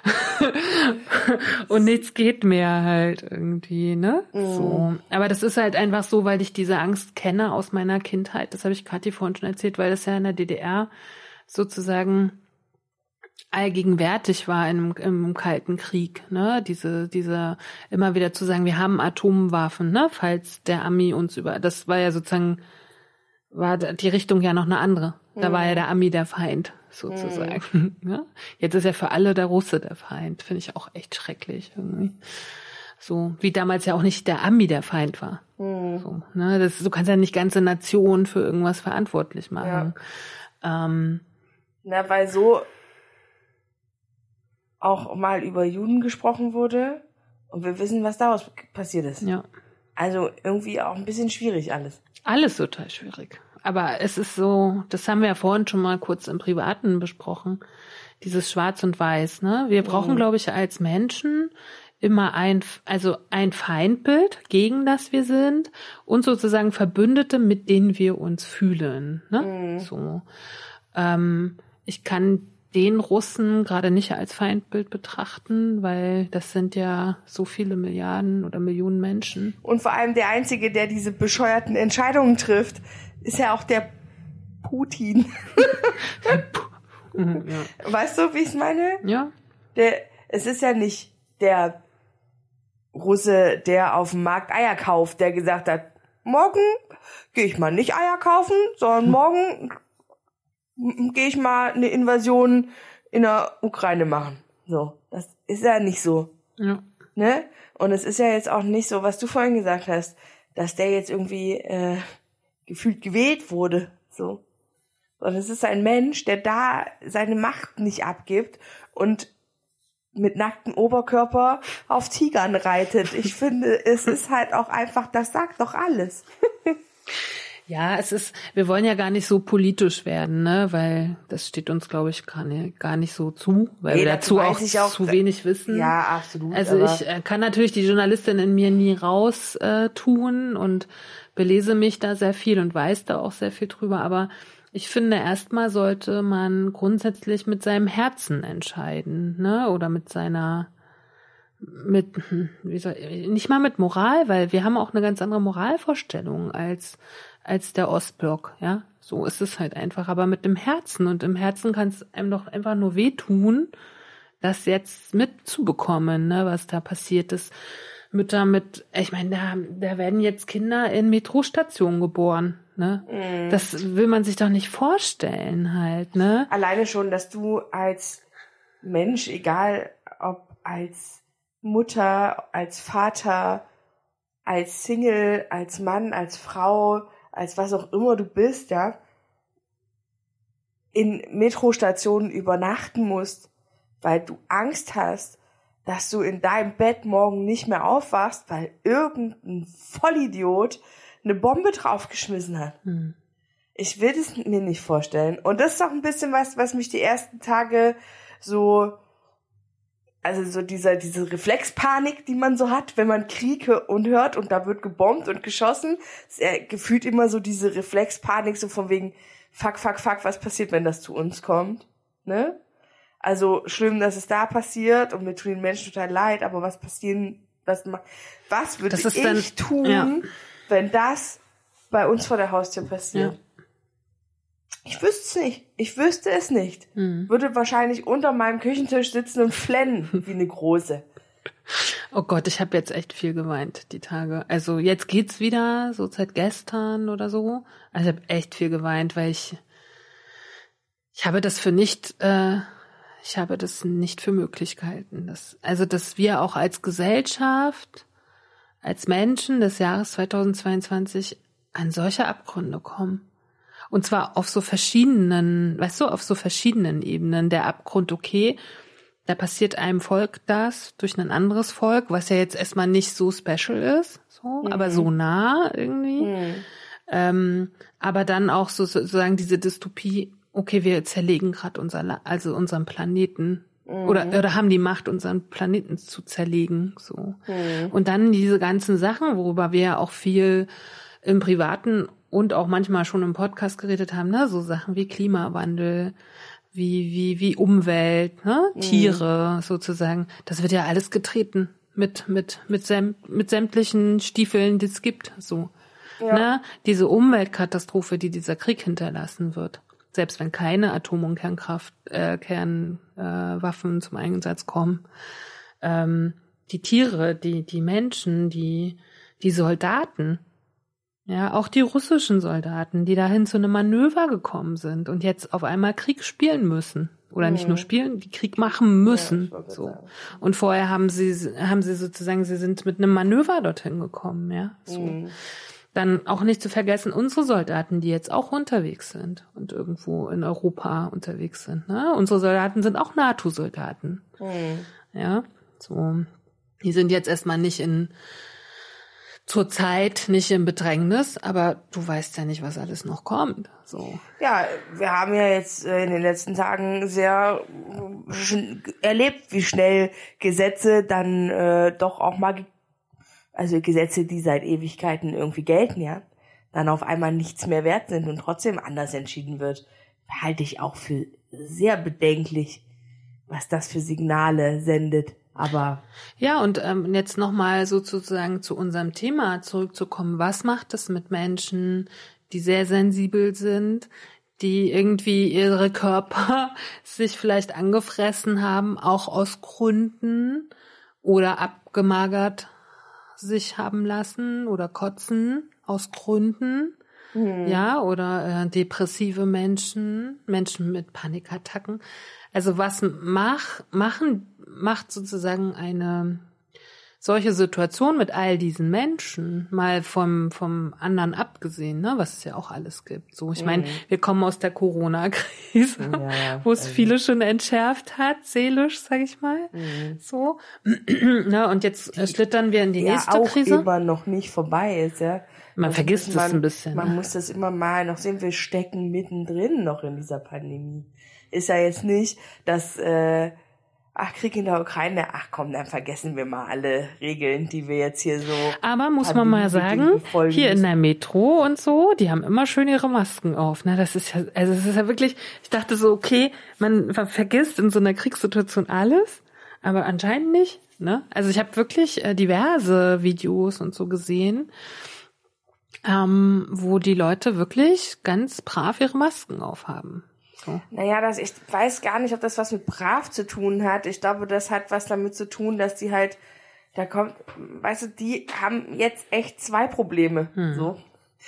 und nichts geht mehr halt irgendwie, ne? So. Aber das ist halt einfach so, weil ich diese Angst kenne aus meiner Kindheit. Das habe ich Kathi vorhin schon erzählt, weil das ja in der DDR sozusagen allgegenwärtig war im, im Kalten Krieg, ne? Diese, diese immer wieder zu sagen, wir haben Atomwaffen, ne? Falls der Ami uns über, das war ja sozusagen, war die Richtung ja noch eine andere. Da war ja der Ami der Feind, sozusagen. Ja? Jetzt ist ja für alle der Russe der Feind. Finde ich auch echt schrecklich irgendwie. So, wie damals ja auch nicht der Ami der Feind war. So, ne? das, du kannst ja nicht ganze Nationen für irgendwas verantwortlich machen. Ähm, Na, weil so auch mal über Juden gesprochen wurde und wir wissen, was daraus passiert ist. ja. Also irgendwie auch ein bisschen schwierig alles. Alles total schwierig. Aber es ist so, das haben wir ja vorhin schon mal kurz im Privaten besprochen, dieses Schwarz und Weiß, ne? Wir brauchen, glaube ich, als Menschen immer ein, also ein Feindbild, gegen das wir sind und sozusagen Verbündete, mit denen wir uns fühlen, ne? So. Ähm, ich kann den Russen gerade nicht als Feindbild betrachten, weil das sind ja so viele Milliarden oder Millionen Menschen. Und vor allem der Einzige, der diese bescheuerten Entscheidungen trifft, ist ja auch der Putin. Mhm, ja. Weißt du, wie ich es meine? ja, Der, es ist ja nicht der Russe, der auf dem Markt Eier kauft, der gesagt hat, morgen gehe ich mal nicht Eier kaufen, sondern morgen gehe ich mal eine Invasion in der Ukraine machen. So, das ist ja nicht so. ja. ne? Und es ist ja jetzt auch nicht so, was du vorhin gesagt hast, dass der jetzt irgendwie äh, gefühlt gewählt wurde, so. Sondern es ist ein Mensch, der da seine Macht nicht abgibt und mit nacktem Oberkörper auf Tigern reitet. Ich finde, es ist halt auch einfach, das sagt doch alles. Ja, es ist, wir wollen ja gar nicht so politisch werden, ne, weil das steht uns, glaube ich, gar nicht, gar nicht so zu, weil Nee, wir dazu auch, auch, zu wenig wissen. Ja, absolut. Also ich äh, kann natürlich die Journalistin in mir nie raus äh, tun und belese mich da sehr viel und weiß da auch sehr viel drüber, aber ich finde, erstmal sollte man grundsätzlich mit seinem Herzen entscheiden, ne? Oder mit seiner mit hm, wie soll nicht mal mit Moral, weil wir haben auch eine ganz andere Moralvorstellung als als der Ostblock, ja? So ist es halt einfach, aber mit dem Herzen und im Herzen kann es einem doch einfach nur wehtun, das jetzt mitzubekommen, ne, was da passiert ist. Mütter mit, ich meine, da, da werden jetzt Kinder in Metrostationen geboren, ne? Mhm. Das will man sich doch nicht vorstellen halt, ne? alleine schon, dass du als Mensch, egal ob als Mutter, als Vater, als Single, als Mann, als Frau, als was auch immer du bist, ja, in Metrostationen übernachten musst, weil du Angst hast, dass du in deinem Bett morgen nicht mehr aufwachst, weil irgendein Vollidiot eine Bombe draufgeschmissen hat. Hm. Ich will es mir nicht vorstellen. Und das ist auch ein bisschen was, was mich die ersten Tage so, also so dieser, diese Reflexpanik, die man so hat, wenn man Krieg und hört und da wird gebombt und geschossen, ja gefühlt immer so diese Reflexpanik, so von wegen, fuck, fuck, fuck, was passiert, wenn das zu uns kommt, ne? Also schlimm, dass es da passiert und mir tun den Menschen total leid, aber was passieren, was, was würde ich dann- tun, ja. wenn das bei uns vor der Haustür passiert? Ja. Ich wüsste es nicht. Ich wüsste es nicht. Hm. Würde wahrscheinlich unter meinem Küchentisch sitzen und flennen wie eine große. Oh Gott, ich habe jetzt echt viel geweint die Tage. Also jetzt geht's wieder, so seit gestern oder so. Also ich habe echt viel geweint, weil ich ich habe das für nicht, äh, ich habe das nicht für möglich gehalten. Dass, also dass wir auch als Gesellschaft, als Menschen des Jahres 2022 an solche Abgründe kommen. Und zwar auf so verschiedenen, weißt du, auf so verschiedenen Ebenen. Der Abgrund, okay, da passiert einem Volk das durch ein anderes Volk, was ja jetzt erstmal nicht so special ist, so, mhm. aber so nah irgendwie. Mhm. Ähm, aber dann auch so, sozusagen diese Dystopie, okay, wir zerlegen gerade unser, also unseren Planeten mhm. oder, oder haben die Macht, unseren Planeten zu zerlegen, so. Mhm. Und dann diese ganzen Sachen, worüber wir ja auch viel im Privaten und auch manchmal schon im Podcast geredet haben, ne, so Sachen wie Klimawandel, wie, wie, wie Umwelt, ne? Mhm. Tiere sozusagen. Das wird ja alles getreten mit, mit, mit, säm mit sämtlichen Stiefeln, die es gibt, so. Ja. Ne? Diese Umweltkatastrophe, die dieser Krieg hinterlassen wird. Selbst wenn keine Atom- und Kernkraft, äh, Kernwaffen äh, zum Einsatz kommen. Ähm, die Tiere, die, die Menschen, die, die Soldaten, ja, auch die russischen Soldaten, die dahin zu einem Manöver gekommen sind und jetzt auf einmal Krieg spielen müssen. Oder mhm. nicht nur mhm. spielen, die Krieg machen müssen. Ja, so. Und vorher haben sie, haben sie sozusagen, sie sind mit einem Manöver dorthin gekommen, ja. So. Mhm. Dann auch nicht zu vergessen, unsere Soldaten, die jetzt auch unterwegs sind und irgendwo in Europa unterwegs sind. Ne? Unsere Soldaten sind auch NATO-Soldaten. Mhm. Ja, so. Die sind jetzt erstmal nicht in zurzeit nicht im Bedrängnis, aber du weißt ja nicht, was alles noch kommt. So. Ja, wir haben ja jetzt äh, in den letzten Tagen sehr erlebt, wie schnell Gesetze dann äh, doch auch mal, also Gesetze, die seit Ewigkeiten irgendwie gelten, ja, dann auf einmal nichts mehr wert sind und trotzdem anders entschieden wird, halte ich auch für sehr bedenklich, was das für Signale sendet. Aber ja, und ähm, jetzt nochmal sozusagen zu unserem Thema zurückzukommen. Was macht es mit Menschen, die sehr sensibel sind, die irgendwie ihre Körper sich vielleicht angefressen haben, auch aus Gründen oder abgemagert sich haben lassen oder kotzen aus Gründen? Mhm. Ja, oder äh, depressive Menschen, Menschen mit Panikattacken. Also was mach, machen, macht sozusagen eine solche Situation mit all diesen Menschen, mal vom, vom anderen abgesehen, ne, was es ja auch alles gibt. So, ich mhm. meine, wir kommen aus der Corona-Krise, ja, wo es also. viele schon entschärft hat, seelisch, sag ich mal. Mhm. So. ne, und jetzt die, schlittern wir in die ja, nächste auch Krise. immer noch nicht vorbei ist, ja. Man also vergisst es ein bisschen. Man muss das immer mal noch sehen, wir stecken mittendrin noch in dieser Pandemie ist ja jetzt nicht, dass, äh, ach, Krieg in der Ukraine, ach komm, dann vergessen wir mal alle Regeln, die wir jetzt hier so. Aber muss man mal sagen, hier in der Metro und so, die haben immer schön ihre Masken auf. Ne? Das ist ja, also es ist ja wirklich, ich dachte so, okay, man vergisst in so einer Kriegssituation alles, aber anscheinend nicht. Ne? Also ich habe wirklich äh, diverse Videos und so gesehen, ähm, wo die Leute wirklich ganz brav ihre Masken aufhaben. So. Naja, das, ich weiß gar nicht, ob das was mit brav zu tun hat. Ich glaube, das hat was damit zu tun, dass die halt, da kommt, weißt du, die haben jetzt echt zwei Probleme. Hm. So.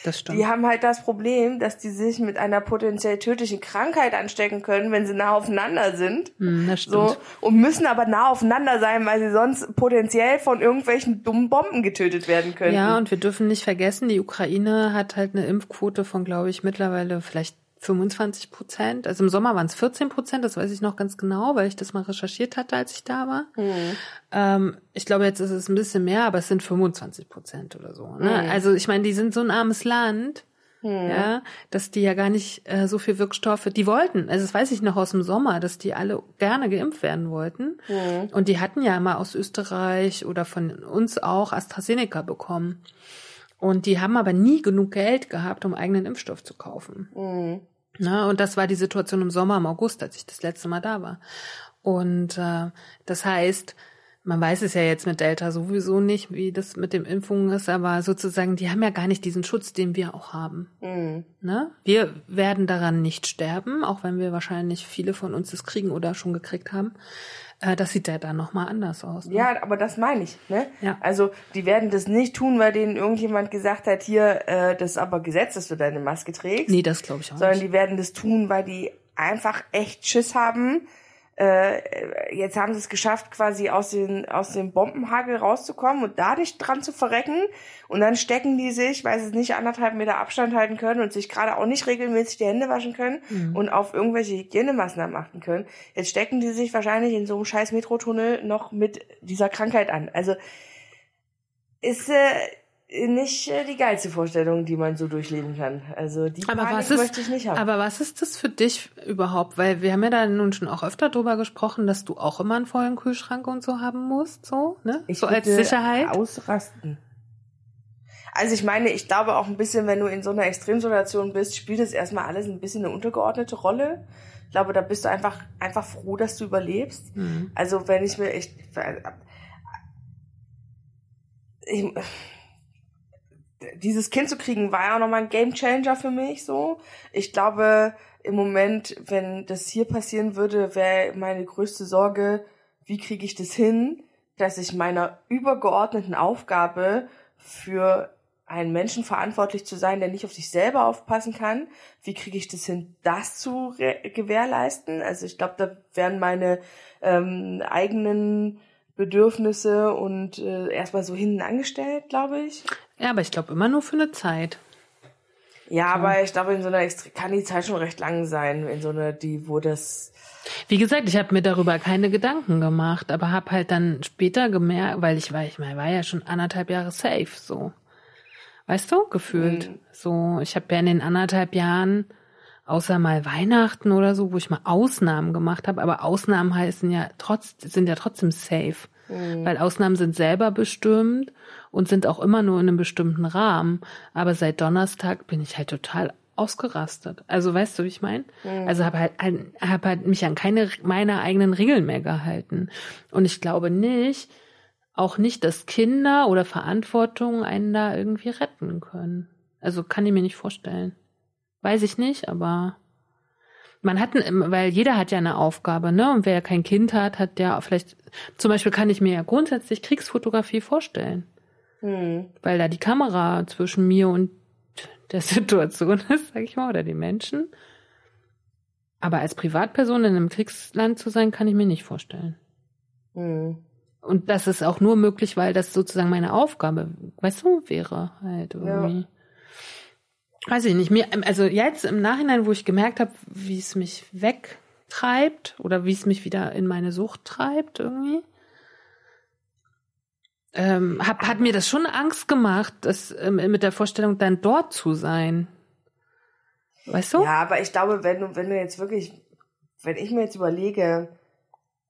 Das stimmt. Die haben halt das Problem, dass die sich mit einer potenziell tödlichen Krankheit anstecken können, wenn sie nah aufeinander sind. Hm, das stimmt. So, und müssen aber nah aufeinander sein, weil sie sonst potenziell von irgendwelchen dummen Bomben getötet werden können. Ja, und wir dürfen nicht vergessen, die Ukraine hat halt eine Impfquote von, glaube ich, mittlerweile vielleicht 25 Prozent. Also im Sommer waren es 14 Prozent, das weiß ich noch ganz genau, weil ich das mal recherchiert hatte, als ich da war. Mhm. Ähm, ich glaube, jetzt ist es ein bisschen mehr, aber es sind 25 Prozent oder so. Ne? Mhm. Also ich meine, die sind so ein armes Land. Mhm. Ja, dass die ja gar nicht äh, so viel Wirkstoffe, die wollten, also das weiß ich noch aus dem Sommer, dass die alle gerne geimpft werden wollten. Mhm. Und die hatten ja immer aus Österreich oder von uns auch AstraZeneca bekommen. Und die haben aber nie genug Geld gehabt, um eigenen Impfstoff zu kaufen. Mhm. Na, und das war die Situation im Sommer, im August, als ich das letzte Mal da war. Und äh, das heißt, man weiß es ja jetzt mit Delta sowieso nicht, wie das mit dem Impfungen ist, aber sozusagen, die haben ja gar nicht diesen Schutz, den wir auch haben. Mhm. Ne? Wir werden daran nicht sterben, auch wenn wir wahrscheinlich viele von uns das kriegen oder schon gekriegt haben. Äh, das sieht ja dann nochmal anders aus. Ne? Ja, aber das meine ich. Ne? Ja. Also die werden das nicht tun, weil denen irgendjemand gesagt hat, hier, äh, das ist aber Gesetz, dass du deine Maske trägst. Nee, das glaube ich auch sondern nicht. die werden das tun, weil die einfach echt Schiss haben, äh, jetzt haben sie es geschafft, quasi aus, den, aus dem Bombenhagel rauszukommen und da nicht dran zu verrecken. Und dann stecken die sich, weil sie nicht anderthalb Meter Abstand halten können und sich gerade auch nicht regelmäßig die Hände waschen können mhm. und auf irgendwelche Hygienemaßnahmen achten können. Jetzt stecken die sich wahrscheinlich in so einem scheiß Metrotunnel noch mit dieser Krankheit an. Also ist äh, nicht äh, die geilste Vorstellung, die man so durchleben kann. Also die aber was ist, möchte ich nicht haben. Aber was ist das für dich überhaupt? Weil wir haben ja da nun schon auch öfter drüber gesprochen, dass du auch immer einen vollen Kühlschrank und so haben musst, so, ne? Ich so als Sicherheit. Ausrasten. Also ich meine, ich glaube auch ein bisschen, wenn du in so einer Extremsituation bist, spielt es erstmal alles ein bisschen eine untergeordnete Rolle. Ich glaube, da bist du einfach einfach froh, dass du überlebst. Mhm. Also wenn ich mir echt ich, dieses Kind zu kriegen war ja auch nochmal ein Game Changer für mich so. Ich glaube, im Moment, wenn das hier passieren würde, wäre meine größte Sorge, wie kriege ich das hin, dass ich meiner übergeordneten Aufgabe für einen Menschen verantwortlich zu sein, der nicht auf sich selber aufpassen kann. Wie kriege ich das hin, das zu gewährleisten? Also ich glaube, da wären meine ähm, eigenen Bedürfnisse und äh, erstmal so hinten angestellt, glaube ich. Ja, aber ich glaube immer nur für eine Zeit. Ja, so. aber ich glaube, in so einer Extre kann die Zeit schon recht lang sein, in so einer, die, wo das. Wie gesagt, ich habe mir darüber keine Gedanken gemacht, aber habe halt dann später gemerkt, weil ich war, ich meine, war ja schon anderthalb Jahre safe, so. Weißt du, gefühlt. Mhm. So, ich habe ja in den anderthalb Jahren, außer mal Weihnachten oder so, wo ich mal Ausnahmen gemacht habe, aber Ausnahmen heißen ja trotz, sind ja trotzdem safe. Mhm. Weil Ausnahmen sind selber bestimmt und sind auch immer nur in einem bestimmten Rahmen. Aber seit Donnerstag bin ich halt total ausgerastet. Also weißt du, wie ich meine? Mhm. Also habe halt, hab halt mich an keine meiner eigenen Regeln mehr gehalten. Und ich glaube nicht, auch nicht, dass Kinder oder Verantwortung einen da irgendwie retten können. Also kann ich mir nicht vorstellen. Weiß ich nicht, aber man hat, weil jeder hat ja eine Aufgabe, ne? Und wer ja kein Kind hat, hat ja vielleicht, zum Beispiel kann ich mir ja grundsätzlich Kriegsfotografie vorstellen. Hm. Weil da die Kamera zwischen mir und der Situation ist, sag ich mal, oder den Menschen. Aber als Privatperson in einem Kriegsland zu sein, kann ich mir nicht vorstellen. Hm. Und das ist auch nur möglich, weil das sozusagen meine Aufgabe, weißt du, wäre halt irgendwie. Ja. Weiß ich nicht. Mir, also jetzt im Nachhinein, wo ich gemerkt habe, wie es mich wegtreibt oder wie es mich wieder in meine Sucht treibt irgendwie, ähm, hab, hat mir das schon Angst gemacht, das ähm, mit der Vorstellung, dann dort zu sein. Weißt du? Ja, aber ich glaube, wenn du, wenn du jetzt wirklich, wenn ich mir jetzt überlege,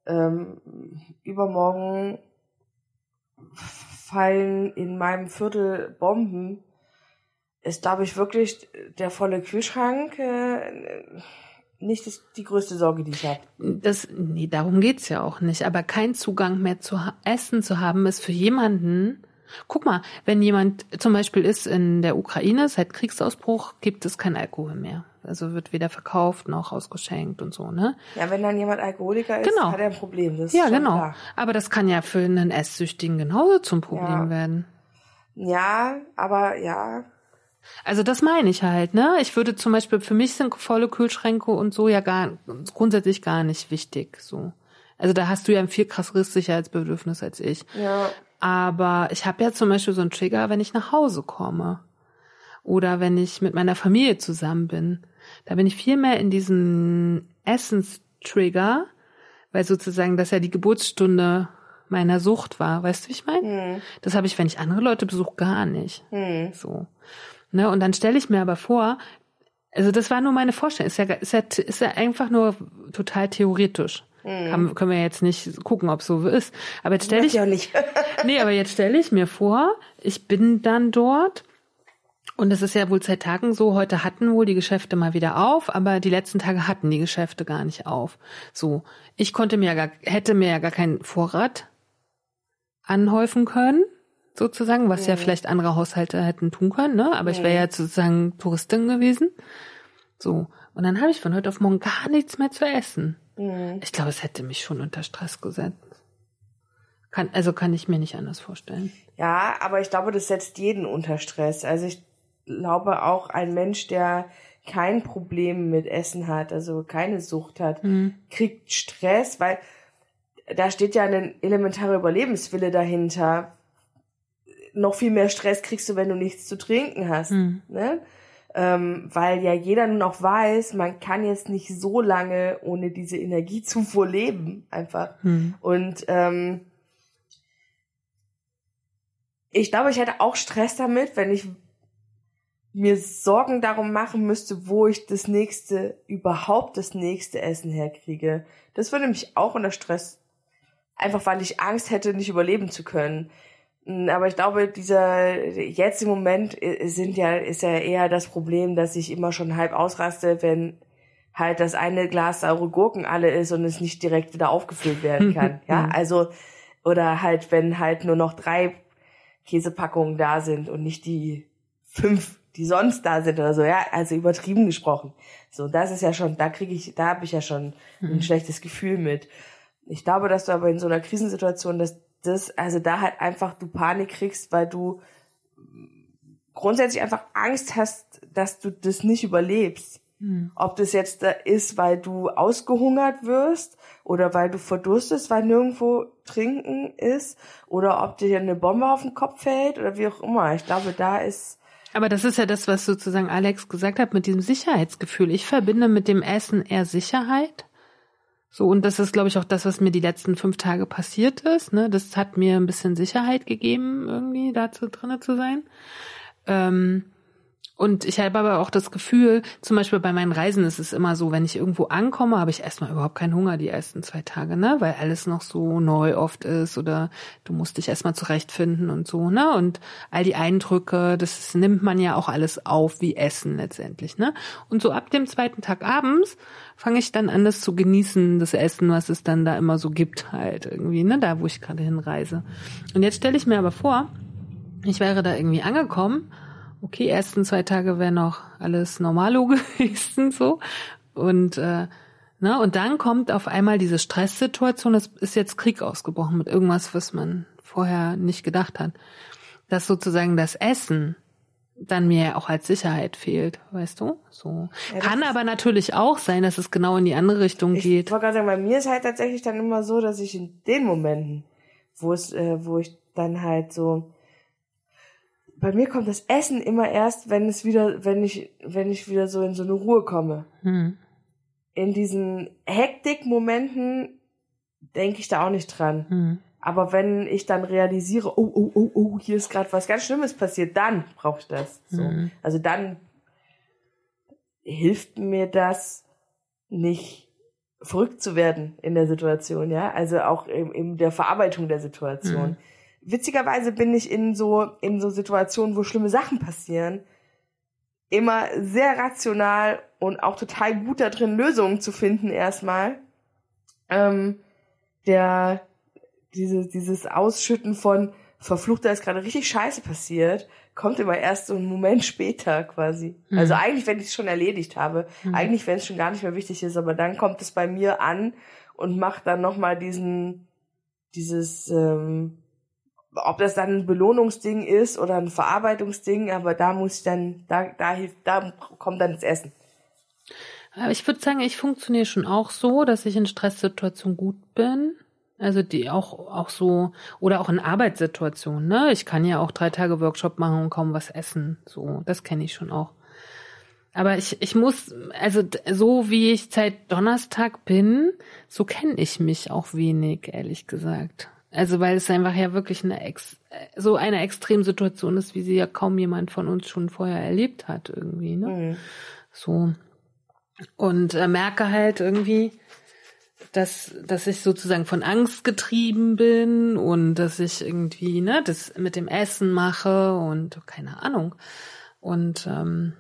ähm, übermorgen fallen in meinem Viertel Bomben, ist, glaube ich, wirklich der volle Kühlschrank äh, nicht das, die größte Sorge, die ich habe. Das, nee, darum geht's ja auch nicht. Aber kein Zugang mehr zu Essen zu haben, ist für jemanden, guck mal, wenn jemand zum Beispiel ist in der Ukraine, seit Kriegsausbruch gibt es kein Alkohol mehr. Also wird weder verkauft noch ausgeschenkt und so, ne? Ja, wenn dann jemand Alkoholiker ist, genau. hat er ein Problem. Das ja, genau. Klar. Aber das kann ja für einen Esssüchtigen genauso zum Problem ja. werden. Ja, aber ja, also das meine ich halt, ne? Ich würde zum Beispiel, für mich sind volle Kühlschränke und so ja gar grundsätzlich gar nicht wichtig. So. Also da hast du ja ein viel krasseres Sicherheitsbedürfnis als ich. Ja. Aber ich habe ja zum Beispiel so einen Trigger, wenn ich nach Hause komme. Oder wenn ich mit meiner Familie zusammen bin. Da bin ich viel mehr in diesen Essenstrigger, weil sozusagen das ja die Geburtsstunde meiner Sucht war. Weißt du, wie ich meine? Hm. Das habe ich, wenn ich andere Leute besuche, gar nicht. Hm. So. Ne? Und dann stelle ich mir aber vor, also das war nur meine Vorstellung, ist ja, ist ja, ist ja einfach nur total theoretisch. Mhm. Haben, können wir jetzt nicht gucken, ob so ist. Aber jetzt stelle ich, ja nicht. nee, aber jetzt stelle ich mir vor, ich bin dann dort und es ist ja wohl seit Tagen so, heute hatten wohl die Geschäfte mal wieder auf, aber die letzten Tage hatten die Geschäfte gar nicht auf. So, ich konnte mir ja gar, hätte mir ja gar keinen Vorrat anhäufen können sozusagen, was mhm. ja vielleicht andere Haushalte hätten tun können, ne? Aber mhm. ich wäre ja sozusagen Touristin gewesen. So. Und dann habe ich von heute auf morgen gar nichts mehr zu essen. Mhm. Ich glaube, es hätte mich schon unter Stress gesetzt. Kann, also kann ich mir nicht anders vorstellen. Ja, aber ich glaube, das setzt jeden unter Stress. Also ich glaube auch ein Mensch, der kein Problem mit Essen hat, also keine Sucht hat, Mhm. kriegt Stress, weil da steht ja ein elementarer Überlebenswille dahinter. Noch viel mehr Stress kriegst du, wenn du nichts zu trinken hast. Mhm. Ne? Ähm, weil ja jeder nun auch weiß, man kann jetzt nicht so lange ohne diese Energiezufuhr leben, einfach. Mhm. Und ähm, ich glaube, ich hätte auch Stress damit, wenn ich mir Sorgen darum machen müsste, wo ich das nächste, überhaupt das nächste Essen herkriege. Das würde mich auch unter Stress, einfach weil ich Angst hätte, nicht überleben zu können. Aber ich glaube, dieser, jetzt im Moment äh, sind ja, ist ja eher das Problem, dass ich immer schon halb ausraste, wenn halt das eine Glas saure Gurken alle ist und es nicht direkt wieder aufgefüllt werden kann. ja, also, oder halt, wenn halt nur noch drei Käsepackungen da sind und nicht die fünf, die sonst da sind oder so, ja, also übertrieben gesprochen. So, das ist ja schon, da kriege ich, da habe ich ja schon ein schlechtes Gefühl mit. Ich glaube, dass du aber in so einer Krisensituation, dass das, also da halt einfach du Panik kriegst, weil du grundsätzlich einfach Angst hast, dass du das nicht überlebst. Ob das jetzt da ist, weil du ausgehungert wirst oder weil du verdurstest, weil nirgendwo trinken ist oder ob dir eine Bombe auf den Kopf fällt oder wie auch immer. Ich glaube, da ist Aber das ist ja das, was sozusagen Alex gesagt hat mit diesem Sicherheitsgefühl. Ich verbinde mit dem Essen eher Sicherheit. So, und das ist, glaube ich, auch das, was mir die letzten fünf Tage passiert ist. Ne? Das hat mir ein bisschen Sicherheit gegeben, irgendwie dazu drinne zu sein. Ähm, und ich habe aber auch das Gefühl, zum Beispiel bei meinen Reisen ist es immer so, wenn ich irgendwo ankomme, habe ich erstmal überhaupt keinen Hunger die ersten zwei Tage, ne? Weil alles noch so neu oft ist oder du musst dich erstmal zurechtfinden und so, ne? Und all die Eindrücke, das nimmt man ja auch alles auf wie Essen letztendlich, ne? Und so ab dem zweiten Tag abends fange ich dann an, das zu genießen, das Essen, was es dann da immer so gibt, halt irgendwie, ne? Da, wo ich gerade hinreise. Und jetzt stelle ich mir aber vor, ich wäre da irgendwie angekommen okay, ersten zwei Tage wäre noch alles normalo gewesen so und äh, ne, und dann kommt auf einmal diese Stresssituation, es ist jetzt Krieg ausgebrochen mit irgendwas, was man vorher nicht gedacht hat, dass sozusagen das Essen dann mir auch als Sicherheit fehlt, weißt du? So Ja, kann aber natürlich auch sein, dass es genau in die andere Richtung Ich geht. wollte gerade sagen, bei mir ist halt tatsächlich dann immer so, dass ich in den Momenten, wo es, äh, wo ich dann halt so, bei mir kommt das Essen immer erst, wenn es wieder, wenn ich, wenn ich wieder so in so eine Ruhe komme. Hm. In diesen Hektikmomenten denke ich da auch nicht dran. Hm. Aber wenn ich dann realisiere, oh, oh, oh, oh, hier ist gerade was ganz Schlimmes passiert, dann brauche ich das. So. Mhm. Also dann hilft mir das nicht verrückt zu werden in der Situation, ja. Also auch in, in der Verarbeitung der Situation. Witzigerweise bin ich in so in so Situationen, wo schlimme Sachen passieren, immer sehr rational und auch total gut da drin, Lösungen zu finden erstmal. Ähm, der diese, dieses Ausschütten von verflucht, da ist gerade richtig Scheiße passiert, kommt immer erst so einen Moment später quasi. Mhm. Also eigentlich, wenn ich es schon erledigt habe, Mhm. eigentlich, wenn es schon gar nicht mehr wichtig ist, aber dann kommt es bei mir an und macht dann nochmal diesen, dieses, ähm, ob das dann ein Belohnungsding ist oder ein Verarbeitungsding, aber da muss ich dann, da, da hilft, da kommt dann das Essen. Aber ich würde sagen, ich funktioniere schon auch so, dass ich in Stresssituationen gut bin. Also die auch, auch so, oder auch in Arbeitssituationen, ne? Ich kann ja auch drei Tage Workshop machen und kaum was essen. So, das kenne ich schon auch. Aber ich, ich muss, also so wie ich seit Donnerstag bin, so kenne ich mich auch wenig, ehrlich gesagt. Also weil es einfach ja wirklich eine ex, so eine Extremsituation ist, wie sie ja kaum jemand von uns schon vorher erlebt hat, irgendwie, ne? Mhm. So. Und äh, merke halt irgendwie, dass, dass ich sozusagen von Angst getrieben bin und dass ich irgendwie, ne, das mit dem Essen mache und keine Ahnung. Und ähm,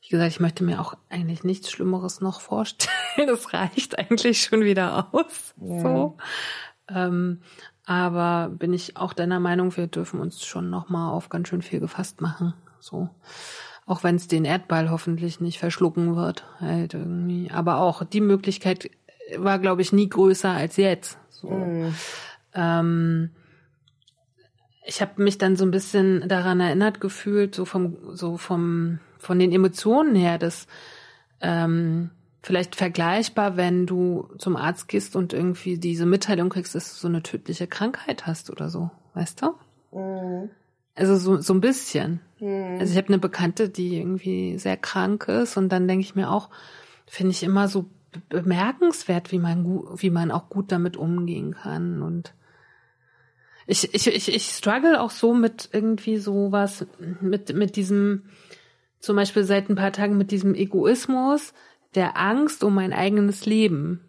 wie gesagt, ich möchte mir auch eigentlich nichts Schlimmeres noch vorstellen. Das reicht eigentlich schon wieder aus. Ja. So. Ähm, aber bin ich auch deiner Meinung, wir dürfen uns schon noch mal auf ganz schön viel gefasst machen. So. Auch wenn es den Erdball hoffentlich nicht verschlucken wird, halt irgendwie. Aber auch die Möglichkeit war, glaube ich, nie größer als jetzt. So. Mhm. Ähm, ich habe mich dann so ein bisschen daran erinnert gefühlt, so vom, so vom, von den Emotionen her, dass ähm, vielleicht vergleichbar, wenn du zum Arzt gehst und irgendwie diese Mitteilung kriegst, dass du so eine tödliche Krankheit hast oder so, weißt du? Mhm. Also so, so ein bisschen. Mhm. Also ich habe eine Bekannte, die irgendwie sehr krank ist und dann denke ich mir auch, finde ich immer so bemerkenswert, wie man wie man auch gut damit umgehen kann und ich, ich, ich, ich struggle auch so mit irgendwie sowas, mit, mit diesem, zum Beispiel seit ein paar Tagen mit diesem Egoismus, der Angst um mein eigenes Leben.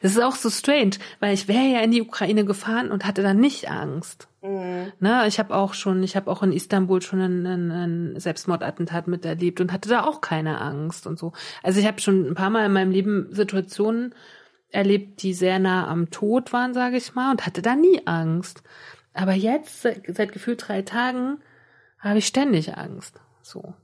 Das ist auch so strange, weil ich wäre ja in die Ukraine gefahren und hatte dann nicht Angst. Mhm. Ne, ich habe auch schon, ich habe auch in Istanbul schon ein, ein, ein Selbstmordattentat miterlebt und hatte da auch keine Angst und so. Also ich habe schon ein paar Mal in meinem Leben Situationen erlebt, die sehr nah am Tod waren, sage ich mal, und hatte da nie Angst. Aber jetzt, seit, seit gefühlt drei Tagen, habe ich ständig Angst. So.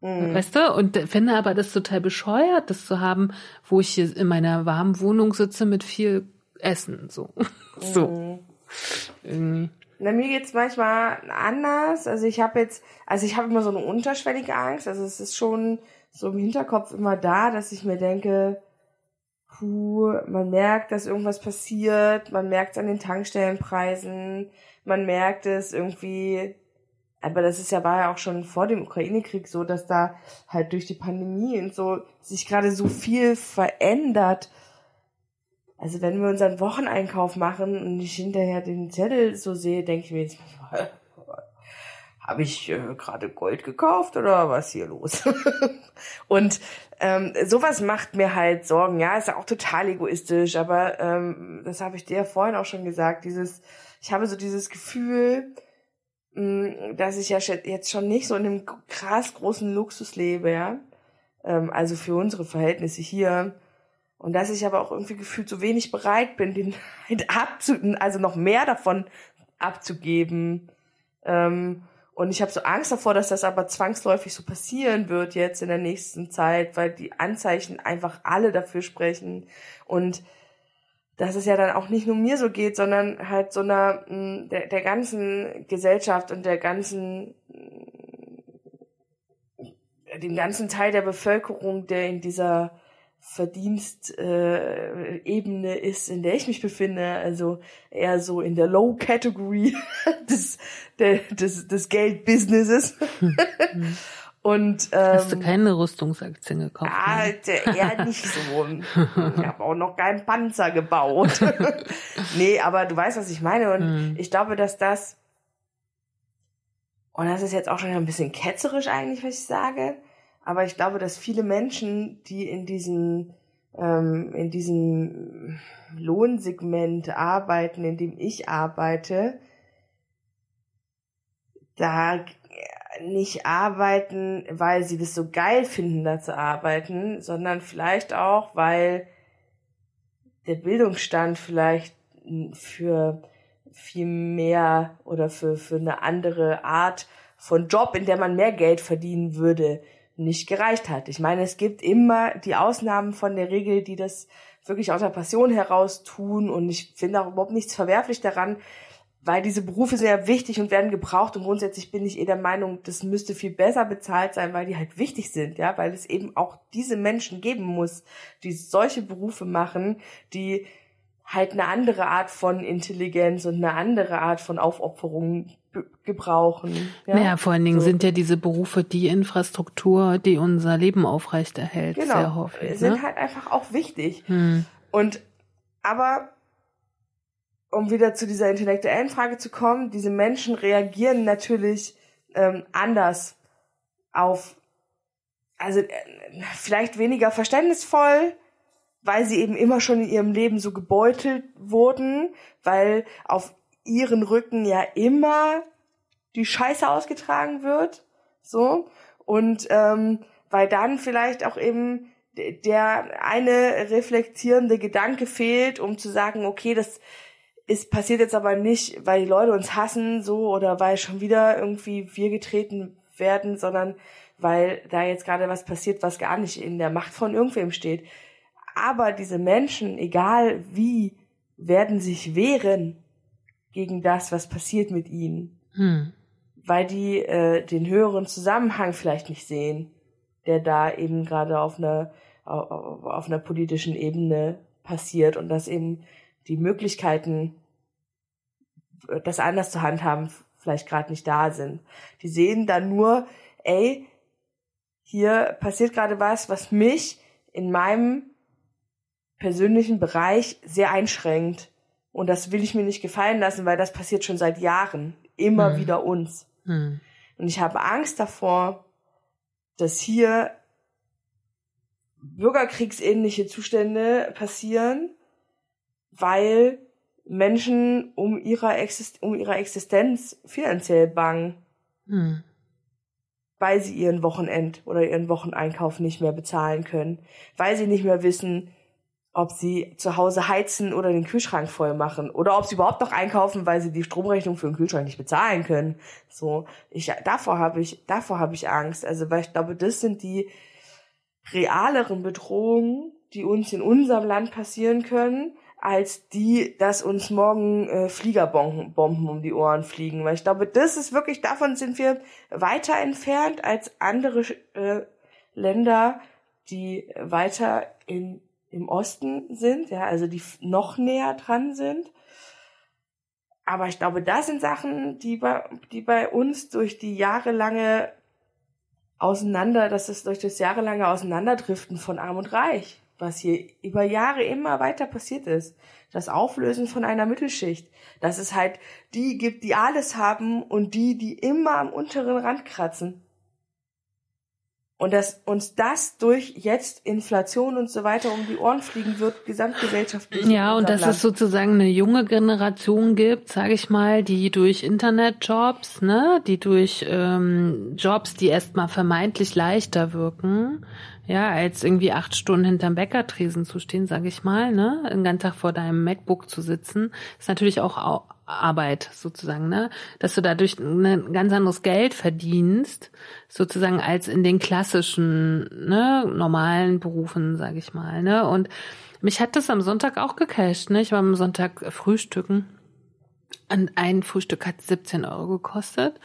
Mhm. Weißt du? Und finde aber das total bescheuert, das zu haben, wo ich hier in meiner warmen Wohnung sitze mit viel Essen. So. Mhm. so. Irgendwie. Na, mir geht's manchmal anders. Also ich habe jetzt, also ich habe immer so eine unterschwellige Angst. Also es ist schon so im Hinterkopf immer da, dass ich mir denke, puh, man merkt, dass irgendwas passiert, man merkt es an den Tankstellenpreisen, man merkt es irgendwie, aber das ist ja, war ja auch schon vor dem Ukraine-Krieg so, dass da halt durch die Pandemie und so sich gerade so viel verändert. Also wenn wir unseren Wocheneinkauf machen und ich hinterher den Zettel so sehe, denke ich mir jetzt, habe ich äh, gerade Gold gekauft oder was hier los? und ähm, sowas macht mir halt Sorgen. Ja, ist ja auch total egoistisch, aber ähm, das habe ich dir vorhin auch schon gesagt. Dieses, ich habe so dieses Gefühl, dass ich ja jetzt schon nicht so in einem krass großen Luxus lebe, ja. Ähm, also für unsere Verhältnisse hier. Und dass ich aber auch irgendwie gefühlt so wenig bereit bin, den halt abzu, also noch mehr davon abzugeben. Ähm, und ich habe so Angst davor, dass das aber zwangsläufig so passieren wird jetzt in der nächsten Zeit, weil die Anzeichen einfach alle dafür sprechen. Und dass es ja dann auch nicht nur mir so geht, sondern halt so einer mm, der, der ganzen Gesellschaft und der ganzen mm, dem ganzen Teil der Bevölkerung, der in dieser Verdienstebene äh, ist, in der ich mich befinde, also eher so in der Low Category des, der, des, des Geldbusinesses. Und, ähm, Hast du keine Rüstungsaktien gekauft? Ja, ne? eher nicht so. Ich habe auch noch keinen Panzer gebaut. nee, aber du weißt, was ich meine. Und hm. ich glaube, dass das, und das ist jetzt auch schon ein bisschen ketzerisch eigentlich, was ich sage, aber ich glaube, dass viele Menschen, die in diesem, ähm, in diesem Lohnsegment arbeiten, in dem ich arbeite, da nicht arbeiten, weil sie das so geil finden, da zu arbeiten, sondern vielleicht auch, weil der Bildungsstand vielleicht für viel mehr oder für, für eine andere Art von Job, in der man mehr Geld verdienen würde, nicht gereicht hat. Ich meine, es gibt immer die Ausnahmen von der Regel, die das wirklich aus der Passion heraus tun und ich finde auch überhaupt nichts verwerflich daran, weil diese Berufe sind ja wichtig und werden gebraucht und grundsätzlich bin ich eh der Meinung, das müsste viel besser bezahlt sein, weil die halt wichtig sind, ja, weil es eben auch diese Menschen geben muss, die solche Berufe machen, die halt eine andere Art von Intelligenz und eine andere Art von Aufopferung gebrauchen. Ja, naja, vor allen Dingen so. sind ja diese Berufe die Infrastruktur, die unser Leben aufrechterhält, genau. sehr häufig. Ne? Sind halt einfach auch wichtig. Hm. Und aber um wieder zu dieser intellektuellen Frage zu kommen, diese Menschen reagieren natürlich ähm, anders auf, also äh, vielleicht weniger verständnisvoll, weil sie eben immer schon in ihrem Leben so gebeutelt wurden, weil auf ihren Rücken ja immer die Scheiße ausgetragen wird, so. Und ähm, weil dann vielleicht auch eben der eine reflektierende Gedanke fehlt, um zu sagen, okay, das ist passiert jetzt aber nicht, weil die Leute uns hassen, so oder weil schon wieder irgendwie wir getreten werden, sondern weil da jetzt gerade was passiert, was gar nicht in der Macht von irgendwem steht. Aber diese Menschen, egal wie, werden sich wehren gegen das, was passiert mit ihnen. Hm. Weil die äh, den höheren Zusammenhang vielleicht nicht sehen, der da eben gerade auf einer, auf, auf einer politischen Ebene passiert und dass eben die Möglichkeiten, das anders zu handhaben, vielleicht gerade nicht da sind. Die sehen dann nur, ey, hier passiert gerade was, was mich in meinem persönlichen Bereich sehr einschränkt. Und das will ich mir nicht gefallen lassen, weil das passiert schon seit Jahren. Immer hm. wieder uns. Hm. Und ich habe Angst davor, dass hier bürgerkriegsähnliche Zustände passieren, weil Menschen um ihrer, Exist um ihrer Existenz finanziell bangen. Hm. Weil sie ihren Wochenend oder ihren Wocheneinkauf nicht mehr bezahlen können. Weil sie nicht mehr wissen, ob sie zu Hause heizen oder den Kühlschrank voll machen oder ob sie überhaupt noch einkaufen, weil sie die Stromrechnung für den Kühlschrank nicht bezahlen können. So, ich davor habe ich davor habe ich Angst. Also weil ich glaube, das sind die realeren Bedrohungen, die uns in unserem Land passieren können, als die, dass uns morgen äh, Fliegerbomben um die Ohren fliegen. Weil ich glaube, das ist wirklich, davon sind wir weiter entfernt als andere äh, Länder, die weiter in, im Osten sind, ja, also die noch näher dran sind. Aber ich glaube, das sind Sachen, die bei, die bei uns durch die jahrelange auseinander, das ist durch das jahrelange Auseinanderdriften von Arm und Reich was hier über Jahre immer weiter passiert ist. Das Auflösen von einer Mittelschicht. Dass es halt die gibt, die alles haben und die, die immer am unteren Rand kratzen. Und dass uns das durch jetzt Inflation und so weiter um die Ohren fliegen wird, gesamtgesellschaftlich. Ja, und dass Land. es sozusagen eine junge Generation gibt, sage ich mal, die durch Internetjobs, ne, die durch ähm, Jobs, die erstmal vermeintlich leichter wirken, ja, als irgendwie acht Stunden hinterm Bäckertresen zu stehen, sage ich mal, ne, den ganzen Tag vor deinem MacBook zu sitzen, ist natürlich auch Arbeit sozusagen, ne, dass du dadurch ein ganz anderes Geld verdienst, sozusagen als in den klassischen, ne, normalen Berufen, sage ich mal, ne, und mich hat das am Sonntag auch gecasht, ne, ich war am Sonntag frühstücken und ein Frühstück hat 17 Euro gekostet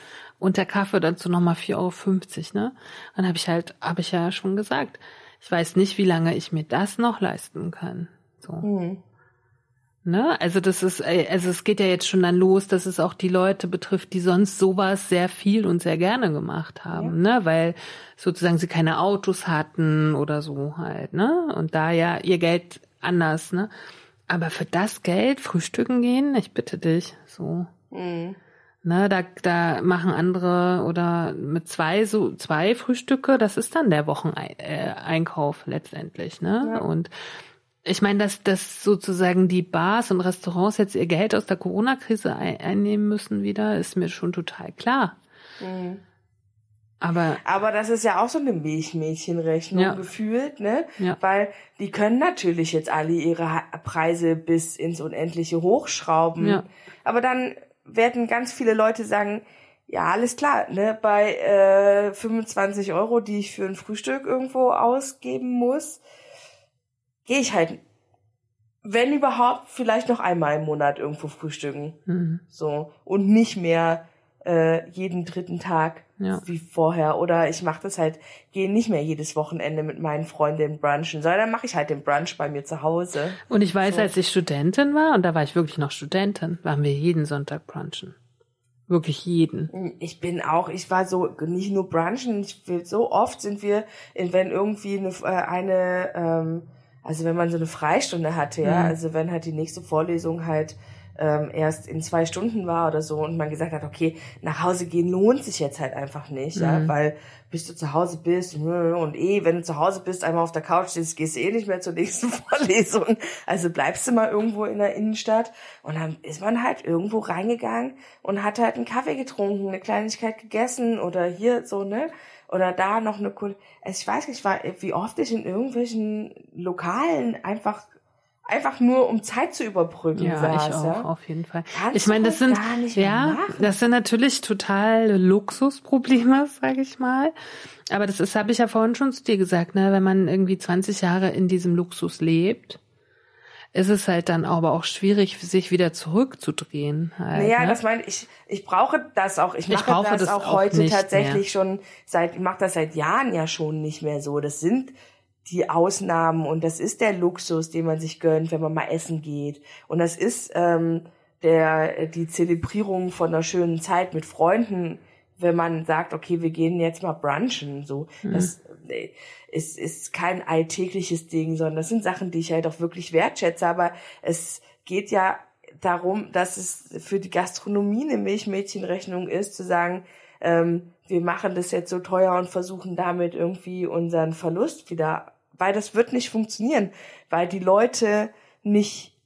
und der Kaffee dazu nochmal 4,50 Euro, ne? Dann habe ich halt, habe ich ja schon gesagt, ich weiß nicht, wie lange ich mir das noch leisten kann. So. Mhm. Ne? Also das ist, äh, also es geht ja jetzt schon dann los, dass es auch die Leute betrifft, die sonst sowas sehr viel und sehr gerne gemacht haben, ja. ne? Weil sozusagen sie keine Autos hatten oder so halt, ne? Und da ja ihr Geld anders, ne? Aber für das Geld frühstücken gehen, ich bitte dich, so. Mhm. Ne, da, da machen andere oder mit zwei so zwei Frühstücke, das ist dann der Wocheneinkauf letztendlich, ne? Ja. Und ich meine, dass, dass sozusagen die Bars und Restaurants jetzt ihr Geld aus der Corona-Krise ein, einnehmen müssen wieder, ist mir schon total klar. Mhm. Aber, aber das ist ja auch so eine Milchmädchenrechnung ja. gefühlt, ne? Ja. Weil die können natürlich jetzt alle ihre Preise bis ins Unendliche hochschrauben. Ja. Aber dann werden ganz viele Leute sagen, ja, alles klar, ne, bei äh, 25 Euro, die ich für ein Frühstück irgendwo ausgeben muss, gehe ich halt, wenn überhaupt, vielleicht noch einmal im Monat irgendwo frühstücken. Mhm. So. Und nicht mehr äh, jeden dritten Tag ja. wie vorher. Oder ich mache das halt, gehe nicht mehr jedes Wochenende mit meinen Freundinnen brunchen, sondern mache ich halt den Brunch bei mir zu Hause. Und ich weiß, so. als ich Studentin war, und da war ich wirklich noch Studentin, waren wir jeden Sonntag brunchen. Wirklich jeden. Ich bin auch, ich war so, nicht nur brunchen, ich will, so oft sind wir, wenn irgendwie eine, äh, eine ähm, also wenn man so eine Freistunde hatte, ja, mhm. also wenn halt die nächste Vorlesung halt ähm, erst in zwei Stunden war oder so und man gesagt hat, okay, nach Hause gehen lohnt sich jetzt halt einfach nicht, mhm. ja, weil bis du zu Hause bist und eh, wenn du zu Hause bist, einmal auf der Couch sitzt, gehst du eh nicht mehr zur nächsten Vorlesung. Also bleibst du mal irgendwo in der Innenstadt und dann ist man halt irgendwo reingegangen und hat halt einen Kaffee getrunken, eine Kleinigkeit gegessen oder hier so, ne? Oder da noch eine cool. Also ich weiß nicht, wie oft ich in irgendwelchen Lokalen einfach einfach nur um Zeit zu überbrücken ja, saß, ich auch, ja? auf jeden Fall. Kannst ich meine, das sind ja, das sind natürlich total Luxusprobleme, sage ich mal. Aber das ist, habe ich ja vorhin schon zu dir gesagt, ne, wenn man irgendwie 20 Jahre in diesem Luxus lebt, ist es halt dann aber auch schwierig, sich wieder zurückzudrehen. Halt, Naja, ne? das meine ich, ich brauche das auch, ich Ich mache brauche das, das auch heute tatsächlich schon seit, ich mache das seit Jahren ja schon nicht mehr so. Das sind die Ausnahmen und das ist der Luxus, den man sich gönnt, wenn man mal essen geht. Und das ist ähm, der die Zelebrierung von einer schönen Zeit mit Freunden, wenn man sagt, okay, wir gehen jetzt mal brunchen. So, das äh, ist, ist kein alltägliches Ding, sondern das sind Sachen, die ich halt auch wirklich wertschätze. Aber es geht ja darum, dass es für die Gastronomie eine Milchmädchenrechnung ist, zu sagen, ähm, wir machen das jetzt so teuer und versuchen damit irgendwie unseren Verlust wieder, weil das wird nicht funktionieren, weil die Leute nicht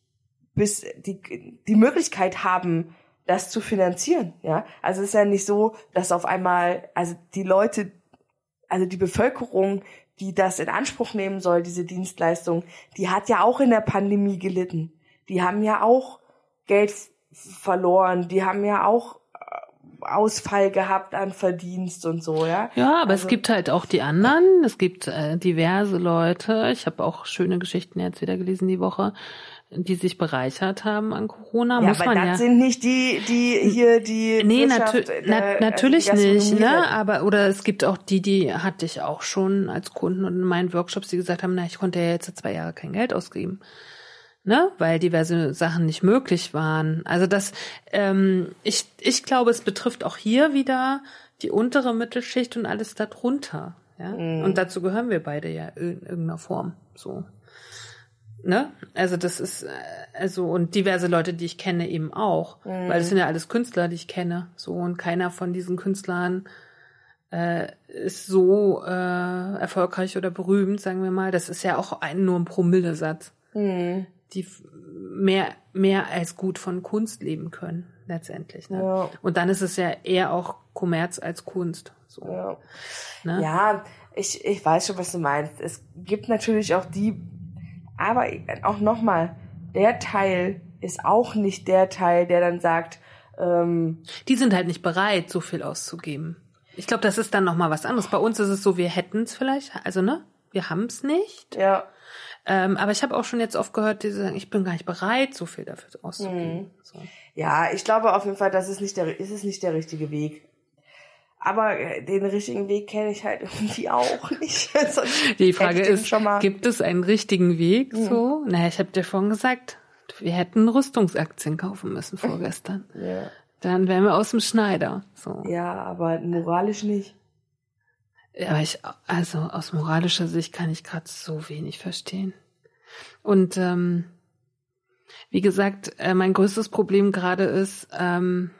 bis die, die Möglichkeit haben, das zu finanzieren, ja. Also es ist ja nicht so, dass auf einmal, also die Leute, also die Bevölkerung, die das in Anspruch nehmen soll, diese Dienstleistung, die hat ja auch in der Pandemie gelitten. Die haben ja auch Geld verloren, die haben ja auch Ausfall gehabt an Verdienst und so, ja. Ja, aber Also- es gibt halt auch die anderen. Es gibt äh, diverse Leute. Ich habe auch schöne Geschichten jetzt wieder gelesen die Woche, die sich bereichert haben an Corona. Ja, Muss aber man das ja. sind nicht die, die hier die Nee, Wirtschaft, natü äh, na also natürlich die nicht, ne? Aber oder es gibt auch die, die hatte ich auch schon als Kunden und in meinen Workshops, die gesagt haben, na, ich konnte ja jetzt zwei Jahre kein Geld ausgeben. Ne? Weil diverse Sachen nicht möglich waren. Also das, ähm, ich, ich glaube, es betrifft auch hier wieder die untere Mittelschicht und alles darunter. Ja? Und dazu gehören wir beide ja in irgendeiner Form. So. Ne? Also das ist, äh, also, und diverse Leute, die ich kenne, eben auch. Weil es sind ja alles Künstler, die ich kenne. So, und keiner von diesen Künstlern äh, ist so äh, erfolgreich oder berühmt, sagen wir mal. Das ist ja auch ein, nur ein Promillesatz. Die mehr, mehr als gut von Kunst leben können, letztendlich. Ne? Ja. Und dann ist es ja eher auch Kommerz als Kunst. So, Ja. ne? Ja, ich, ich weiß schon, was du meinst. Es gibt natürlich auch die, aber auch nochmal, der Teil ist auch nicht der Teil, der dann sagt, ähm, Die sind halt nicht bereit, so viel auszugeben. Ich glaube, das ist dann noch mal was anderes. Bei uns ist es so, wir hätten es vielleicht, also ne, wir haben es nicht. ja, Ähm, aber ich habe auch schon jetzt oft gehört, die sagen, ich bin gar nicht bereit, so viel dafür auszugeben. So. ja, ich glaube auf jeden Fall, das ist nicht der, ist es nicht der richtige Weg. Aber äh, den richtigen Weg kenne ich halt irgendwie auch nicht. Die Frage ist, schon mal, gibt es einen richtigen Weg? So, naja, ich habe dir vorhin gesagt, wir hätten Rüstungsaktien kaufen müssen vorgestern. ja, Dann wären wir aus dem Schneider. So. ja, aber moralisch nicht. Aber ich, also aus moralischer Sicht kann ich gerade so wenig verstehen. Und ähm, wie gesagt, äh, mein größtes Problem gerade ist, ähm,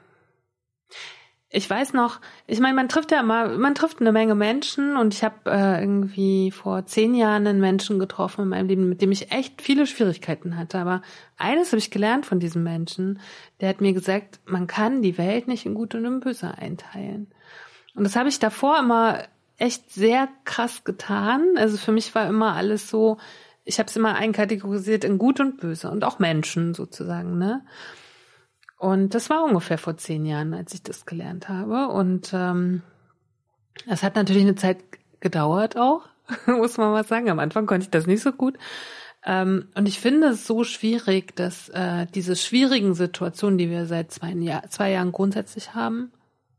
ich weiß noch, ich meine, man trifft ja immer, man trifft eine Menge Menschen und ich habe äh, irgendwie vor zehn Jahren einen Menschen getroffen in meinem Leben, mit dem ich echt viele Schwierigkeiten hatte. Aber eines habe ich gelernt von diesem Menschen, der hat mir gesagt, man kann die Welt nicht in Gut und in Böse einteilen. Und das habe ich davor immer echt sehr krass getan. Also für mich war immer alles so, ich habe es immer einkategorisiert in Gut und Böse und auch Menschen sozusagen, ne? Und das war ungefähr vor zehn Jahren, als ich das gelernt habe. Und ähm, das hat natürlich eine Zeit gedauert auch, muss man mal sagen. Am Anfang konnte ich das nicht so gut. Ähm, und ich finde es so schwierig, dass äh, diese schwierigen Situationen, die wir seit zwei, Jahr, zwei Jahren grundsätzlich haben,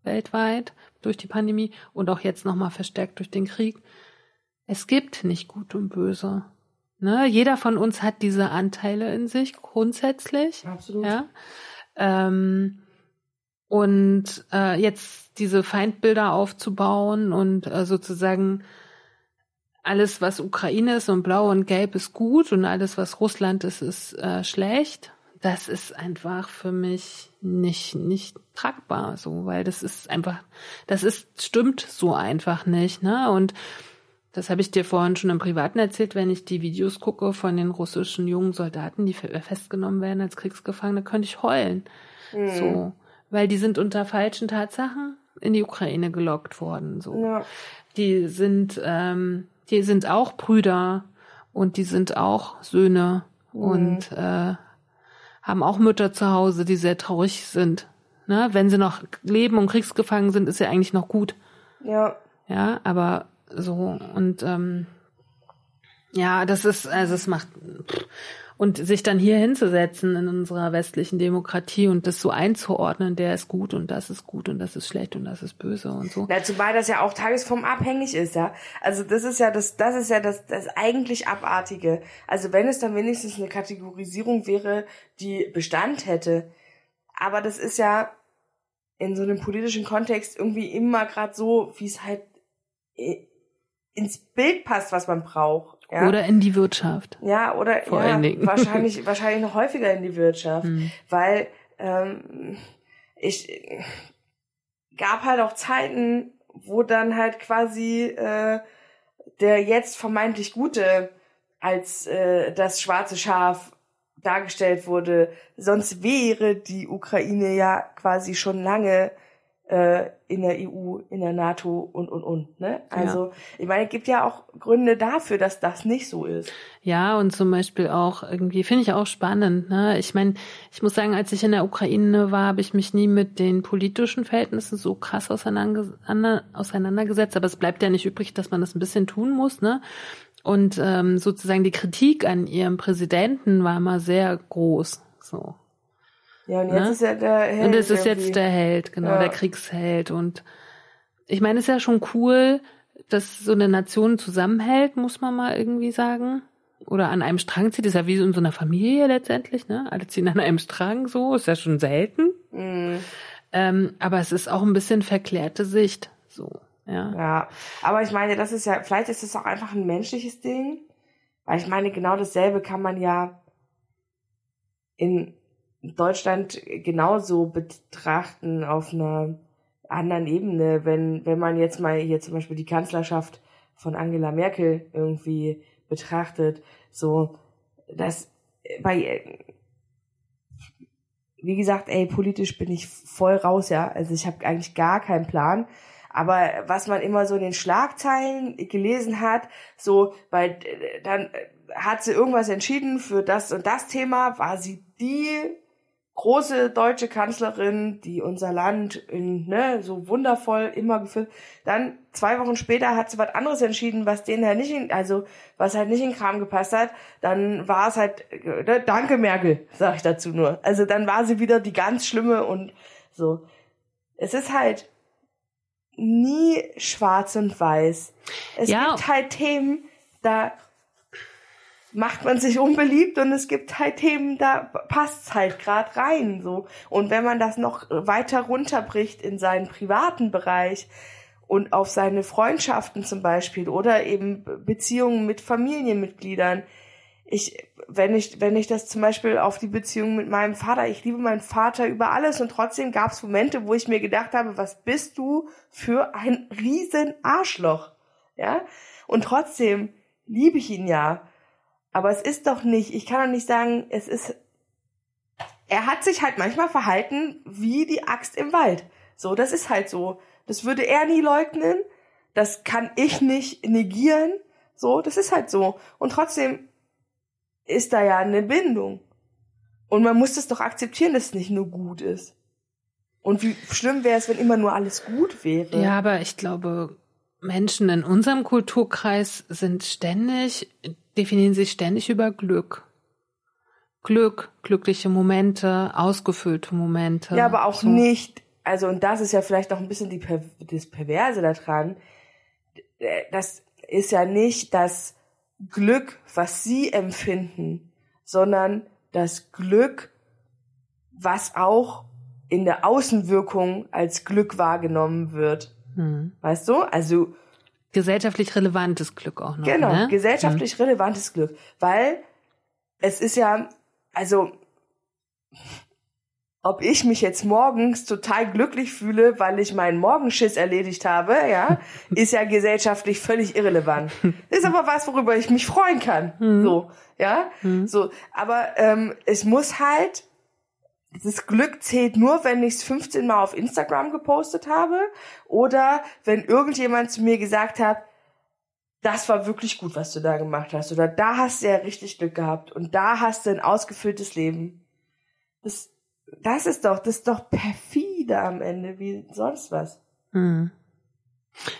weltweit durch die Pandemie und auch jetzt nochmal verstärkt durch den Krieg, es gibt nicht Gut und Böse. Ne? Jeder von uns hat diese Anteile in sich grundsätzlich. Absolut. Ja. Ähm, und äh, jetzt diese Feindbilder aufzubauen und äh, sozusagen alles, was Ukraine ist und blau und gelb ist gut und alles, was Russland ist, ist äh, schlecht. Das ist einfach für mich nicht nicht tragbar, so, weil das ist einfach, das ist stimmt so einfach nicht, ne? Und das habe ich dir vorhin schon im Privaten erzählt, wenn ich die Videos gucke von den russischen jungen Soldaten, die fe- festgenommen werden als Kriegsgefangene, könnte ich heulen. So, weil die sind unter falschen Tatsachen in die Ukraine gelockt worden. So, Ja. die sind, ähm, die sind auch Brüder und die sind auch Söhne und äh, haben auch Mütter zu Hause, die sehr traurig sind. Ne? Wenn sie noch leben und kriegsgefangen sind, ist ja eigentlich noch gut. Ja. Ja, aber so und ähm, ja, das ist, also es macht Und sich dann hier hinzusetzen in unserer westlichen Demokratie und das so einzuordnen, der ist gut und das ist gut und das ist schlecht und das ist böse und so. Ja, zumal das ja auch tagesformabhängig ist, ja. Also das ist ja das, das ist ja das, das eigentlich Abartige. Also wenn es dann wenigstens eine Kategorisierung wäre, die Bestand hätte. Aber das ist ja in so einem politischen Kontext irgendwie immer gerade so, wie es halt ins Bild passt, was man braucht. Ja? Oder in die Wirtschaft. Ja, oder Vor ja, allen Dingen. wahrscheinlich, wahrscheinlich noch häufiger in die Wirtschaft. Hm. Weil ähm, ich gab halt auch Zeiten, wo dann halt quasi äh, der jetzt vermeintlich Gute als äh, das schwarze Schaf dargestellt wurde. Sonst wäre die Ukraine ja quasi schon lange äh, in der EU, in der NATO und und und. Ne? Also ich meine, es gibt ja auch Gründe dafür, dass das nicht so ist. Ja, und zum Beispiel auch irgendwie, finde ich auch spannend. Ne? Ich meine, ich muss sagen, als ich in der Ukraine war, habe ich mich nie mit den politischen Verhältnissen so krass auseinander, auseinandergesetzt. Aber es bleibt ja nicht übrig, dass man das ein bisschen tun muss. Ne? Und ähm, sozusagen die Kritik an ihrem Präsidenten war immer sehr groß. So. Ja, und jetzt Ne? ist ja der Held Und es ist irgendwie. jetzt der Held, genau, Ja. der Kriegsheld. Und ich meine, es ist ja schon cool, dass so eine Nation zusammenhält, muss man mal irgendwie sagen. Oder an einem Strang zieht. Das ist ja wie so in so einer Familie letztendlich, ne? Alle ziehen an einem Strang so, ist ja schon selten. Mhm. Ähm, aber es ist auch ein bisschen verklärte Sicht. So, ja. Ja, aber ich meine, das ist ja, vielleicht ist es auch einfach ein menschliches Ding, weil ich meine, genau dasselbe kann man ja in Deutschland genauso betrachten auf einer anderen Ebene, wenn, wenn man jetzt mal hier zum Beispiel die Kanzlerschaft von Angela Merkel irgendwie betrachtet, so, dass bei, wie gesagt, ey, politisch bin ich voll raus, ja, also ich habe eigentlich gar keinen Plan, aber was man immer so in den Schlagzeilen gelesen hat, so, weil äh, dann äh, hat sie irgendwas entschieden für das und das Thema, war sie die große deutsche Kanzlerin, die unser Land in, ne, so wundervoll immer geführt. Dann zwei Wochen später hat sie was anderes entschieden, was denen halt nicht in, also was halt nicht in Kram gepasst hat. Dann war es halt, äh, ne, danke Merkel, sag ich dazu nur. Also dann war sie wieder die ganz schlimme und so. Es ist halt nie schwarz und weiß. Es Ja. gibt halt Themen, da macht man sich unbeliebt und es gibt halt Themen, da passt's halt grad rein so. Und wenn man das noch weiter runterbricht in seinen privaten Bereich und auf seine Freundschaften zum Beispiel oder eben Beziehungen mit Familienmitgliedern, ich, wenn ich, wenn ich das zum Beispiel auf die Beziehung mit meinem Vater, ich liebe meinen Vater über alles und trotzdem gab's Momente, wo ich mir gedacht habe, was bist du für ein riesen Arschloch, ja? Und trotzdem liebe ich ihn ja. Aber es ist doch nicht, ich kann doch nicht sagen, es ist, er hat sich halt manchmal verhalten wie die Axt im Wald. So, das ist halt so. Das würde er nie leugnen. Das kann ich nicht negieren. So, das ist halt so. Und trotzdem ist da ja eine Bindung. Und man muss das doch akzeptieren, dass es nicht nur gut ist. Und wie schlimm wäre es, wenn immer nur alles gut wäre. Ja, aber ich glaube, Menschen in unserem Kulturkreis sind ständig, definieren sich ständig über Glück. Glück, glückliche Momente, ausgefüllte Momente. Ja, aber auch So. nicht, also und das ist ja vielleicht auch ein bisschen die das Perverse daran. Äh, Das ist ja nicht das Glück, was sie empfinden, sondern das Glück, was auch in der Außenwirkung als Glück wahrgenommen wird. Hm. Weißt du? Also Gesellschaftlich relevantes Glück auch noch. Genau, ne? gesellschaftlich relevantes Glück. Weil es ist ja, also, ob ich mich jetzt morgens total glücklich fühle, weil ich meinen Morgenschiss erledigt habe, ja, ist ja gesellschaftlich völlig irrelevant. Ist aber was, worüber ich mich freuen kann. So, ja, so. Aber ähm, es muss halt das Glück zählt nur, wenn ich es 15 Mal auf Instagram gepostet habe oder wenn irgendjemand zu mir gesagt hat, das war wirklich gut, was du da gemacht hast oder da hast du ja richtig Glück gehabt und da hast du ein ausgefülltes Leben. Das, das ist doch, das ist doch perfide am Ende, wie sonst was. Hm.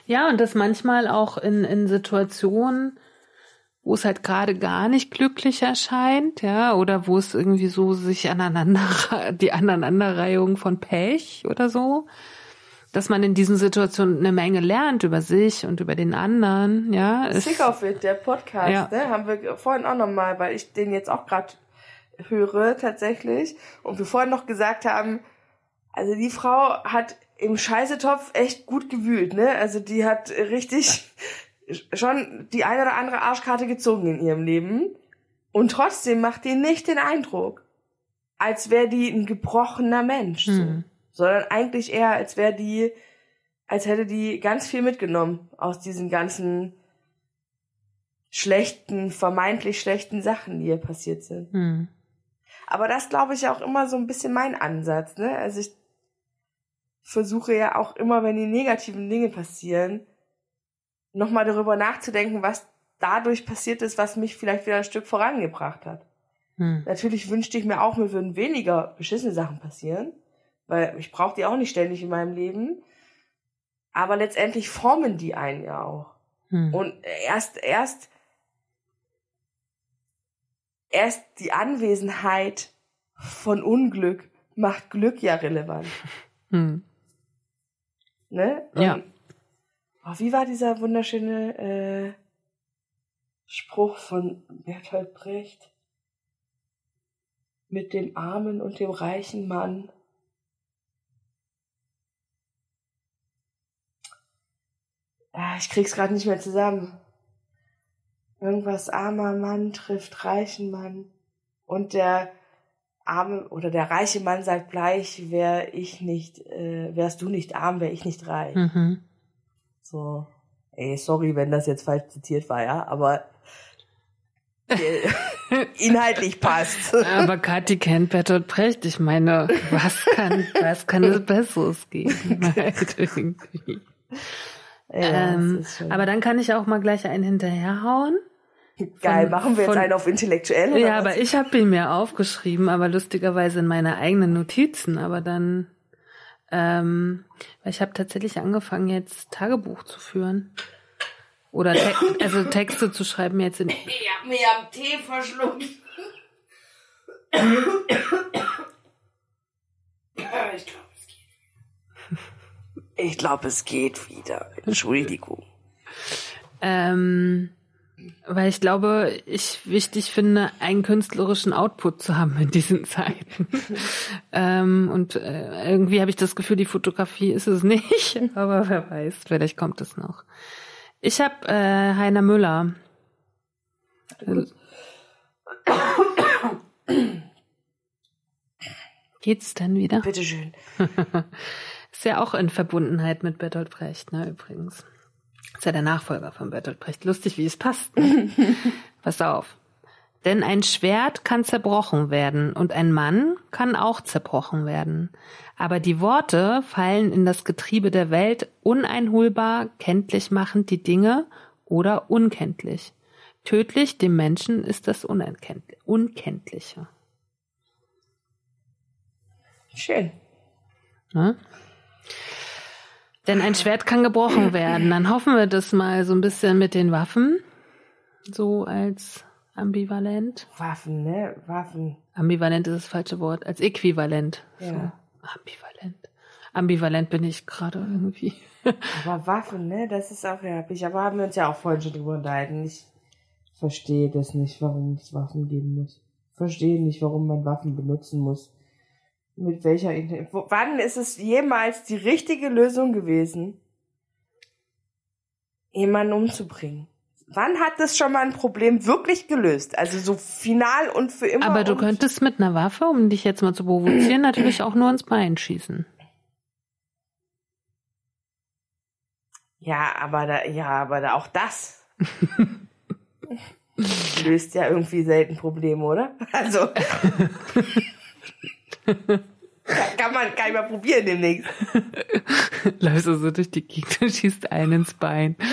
Ja, und das manchmal auch in, in Situationen, wo es halt gerade gar nicht glücklich erscheint, ja, oder wo es irgendwie so sich aneinander, die Aneinanderreihung von Pech oder so, dass man in diesen Situationen eine Menge lernt über sich und über den anderen, ja. Sick of it, der Podcast, Ja. ne, haben wir vorhin auch nochmal, weil ich den jetzt auch gerade höre tatsächlich und wir vorhin noch gesagt haben, also die Frau hat im Scheißetopf echt gut gewühlt, ne? Also die hat richtig schon die eine oder andere Arschkarte gezogen in ihrem Leben und trotzdem macht die nicht den Eindruck, als wäre die ein gebrochener Mensch, so. Hm. sondern eigentlich eher, als wäre die, als hätte die ganz viel mitgenommen aus diesen ganzen schlechten, vermeintlich schlechten Sachen, die ihr passiert sind. Hm. Aber das glaube ich auch immer so ein bisschen mein Ansatz, ne? Also ich versuche ja auch immer, wenn die negativen Dinge passieren, nochmal darüber nachzudenken, was dadurch passiert ist, was mich vielleicht wieder ein Stück vorangebracht hat. Hm. Natürlich wünschte ich mir auch, mir würden weniger beschissene Sachen passieren, weil ich brauche die auch nicht ständig in meinem Leben. Aber letztendlich formen die einen ja auch. Hm. Und erst, erst, erst die Anwesenheit von Unglück macht Glück ja relevant. Hm. Ne? Ja. Oh, wie war dieser wunderschöne äh, Spruch von Bertolt Brecht? Mit dem armen und dem reichen Mann. Ah, ich krieg's gerade nicht mehr zusammen. Irgendwas armer Mann trifft reichen Mann. Und der arme oder der reiche Mann sagt gleich, wär ich nicht, äh, wärst du nicht arm, wär ich nicht reich. Mhm. So. Ey, sorry, wenn das jetzt falsch zitiert war, ja, aber inhaltlich passt. Aber Kathi kennt Bertolt Brecht. Ich meine, was kann, was kann es Besseres geben? Halt. Ja, ähm, aber dann kann ich auch mal gleich einen hinterherhauen. geil. von- Machen wir jetzt von- einen auf intellektuell? Ja, was? aber ich habe ihn mir aufgeschrieben, aber lustigerweise in meine eigenen Notizen. Aber dann, ähm, weil ich habe tatsächlich angefangen, jetzt Tagebuch zu führen. Oder Te also Texte zu schreiben jetzt in. Ich hab mir am Tee verschluckt. Ich glaube, es geht. Ich glaube, es geht wieder. Entschuldigung. Ähm, weil ich glaube, ich wichtig finde, einen künstlerischen Output zu haben in diesen Zeiten. ähm, und äh, irgendwie habe ich das Gefühl, die Fotografie ist es nicht, aber wer weiß, vielleicht kommt es noch. Ich habe äh, Heiner Müller. Geht's denn wieder? Bitteschön. Ist ja auch in Verbundenheit mit Bertolt Brecht, ne, übrigens. Ist ja der Nachfolger von Bertolt Brecht. Lustig, wie es passt. Ne? Pass auf. Denn ein Schwert kann zerbrochen werden und ein Mann kann auch zerbrochen werden. Aber die Worte fallen in das Getriebe der Welt uneinholbar, kenntlich machend die Dinge oder unkenntlich. Tödlich dem Menschen ist das Unkenntliche. Unkenntliche. Schön. Ne? Denn ein Schwert kann gebrochen werden. Dann hoffen wir das mal so ein bisschen mit den Waffen. So als ambivalent. Waffen, ne? Waffen. Ambivalent ist das falsche Wort. Als äquivalent. So. Ja. Ambivalent. Ambivalent bin ich gerade irgendwie. Aber Waffen, ne? Das ist auch ich. Aber haben wir uns ja auch vorhin schon drüber unterhalten. Ich verstehe das nicht, warum es Waffen geben muss. Verstehe nicht, warum man Waffen benutzen muss. Mit welcher Inten- Wo- Wann ist es jemals die richtige Lösung gewesen, jemanden umzubringen? Wann hat das schon mal ein Problem wirklich gelöst? Also so final und für immer. Aber du könntest mit einer Waffe, um dich jetzt mal zu provozieren, natürlich auch nur ins Bein schießen. Ja, aber da, ja, aber da auch das löst ja irgendwie selten Probleme, oder? Also. Kann- man, kann ich mal probieren demnächst. Läufst du so durch die Gegend und schießt einen ins Bein.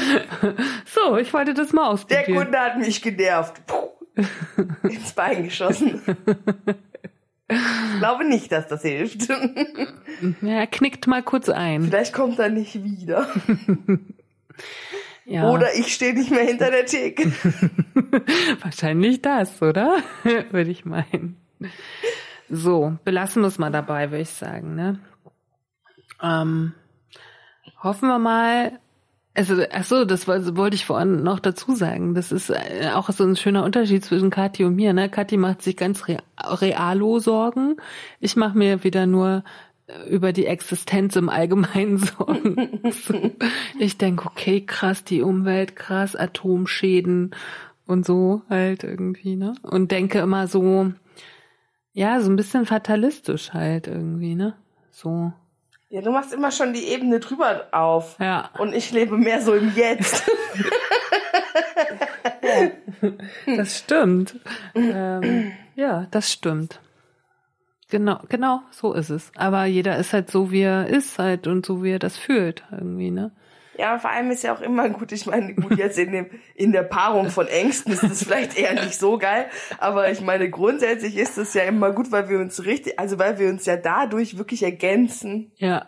So, ich wollte das mal Der ausprobieren. Kunde hat mich genervt. Puh. Ins Bein geschossen. Ich glaube nicht, dass das hilft. Ja, er knickt mal kurz ein. Vielleicht kommt er nicht wieder. Ja. Oder ich stehe nicht mehr hinter der Theke. Wahrscheinlich das, oder? würde ich meinen. So, belassen wir es mal dabei, würde ich sagen. Ne? Ähm, hoffen wir mal, also, ach so, das wollte ich vorhin noch dazu sagen. Das ist äh, auch so ein schöner Unterschied zwischen Kathi und mir. Ne? Kathi macht sich ganz realo Sorgen. Ich mache mir wieder nur äh, über die Existenz im Allgemeinen Sorgen. so. Ich denke, okay, krass, die Umwelt, krass, Atomschäden und so halt irgendwie, ne? Und denke immer so, ja, so ein bisschen fatalistisch halt irgendwie, ne? So. Ja, du machst immer schon die Ebene drüber auf. Ja. Und ich lebe mehr so im Jetzt. das stimmt. ähm, ja, das stimmt. Genau, genau, so ist es. Aber jeder ist halt so, wie er ist halt und so, wie er das fühlt irgendwie, ne? Ja, vor allem ist ja auch immer gut, ich meine, gut, jetzt in dem, in der Paarung von Ängsten ist das vielleicht eher nicht so geil, aber ich meine, grundsätzlich ist es ja immer gut, weil wir uns richtig, also weil wir uns ja dadurch wirklich ergänzen. Ja.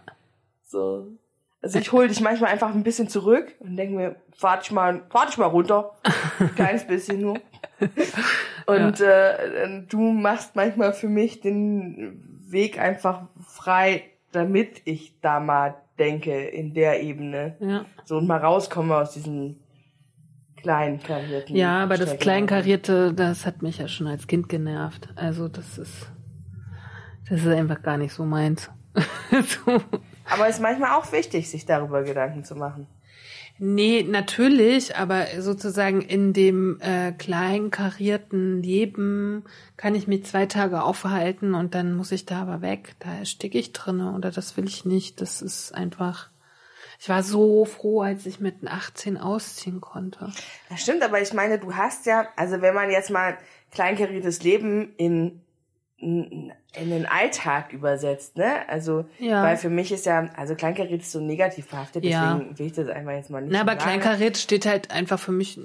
So. Also ich hole dich manchmal einfach ein bisschen zurück und denke mir, fahr dich mal, fahr dich mal runter. Ein kleines bisschen nur. Und ja. äh, du machst manchmal für mich den Weg einfach frei, damit ich da mal denke in der Ebene. Ja. So und mal rauskomme aus diesen kleinkarierten. Ja, aber das kleinkarierte, das hat mich ja schon als Kind genervt. Also das ist, das ist einfach gar nicht so meins. so. Aber es ist manchmal auch wichtig, sich darüber Gedanken zu machen. Nee, natürlich, aber sozusagen in dem äh, klein karierten Leben kann ich mich zwei Tage aufhalten und dann muss ich da aber weg. Da ersticke ich drinne oder das will ich nicht. Das ist einfach. Ich war so froh, als ich mit 18 ausziehen konnte. Das stimmt, aber ich meine, du hast ja, also wenn man jetzt mal kleinkariertes Leben in in den Alltag übersetzt, ne? Also, ja. weil für mich ist ja, also Kleinkariert ist so negativ verhaftet, deswegen ja. will ich das einfach jetzt mal nicht Na, aber Kleinkariert steht halt einfach für mich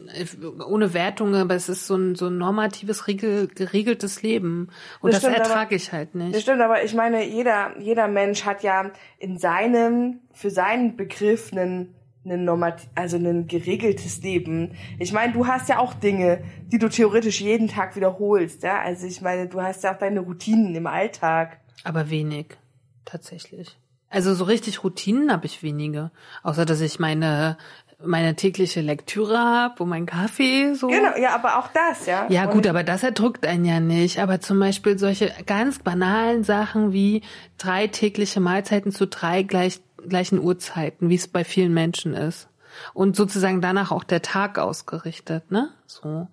ohne Wertung, aber es ist so ein, so ein normatives, regel, geregeltes Leben. Und das, das ertrage ich halt nicht. Das stimmt, aber ich meine, jeder, jeder Mensch hat ja in seinem, für seinen Begriff einen ein normat also ein geregeltes Leben. Ich meine, du hast ja auch Dinge, die du theoretisch jeden Tag wiederholst, ja? Also ich meine, du hast ja auch deine Routinen im Alltag. Aber wenig, tatsächlich. Also so richtig Routinen habe ich wenige, außer dass ich meine meine tägliche Lektüre habe und meinen Kaffee so. Genau, ja, aber auch das, ja. Ja, gut, aber das erdrückt einen ja nicht. Aber zum Beispiel solche ganz banalen Sachen wie drei tägliche Mahlzeiten zu drei gleich gleichen Uhrzeiten, wie es bei vielen Menschen ist. Und sozusagen danach auch der Tag ausgerichtet, ne? So.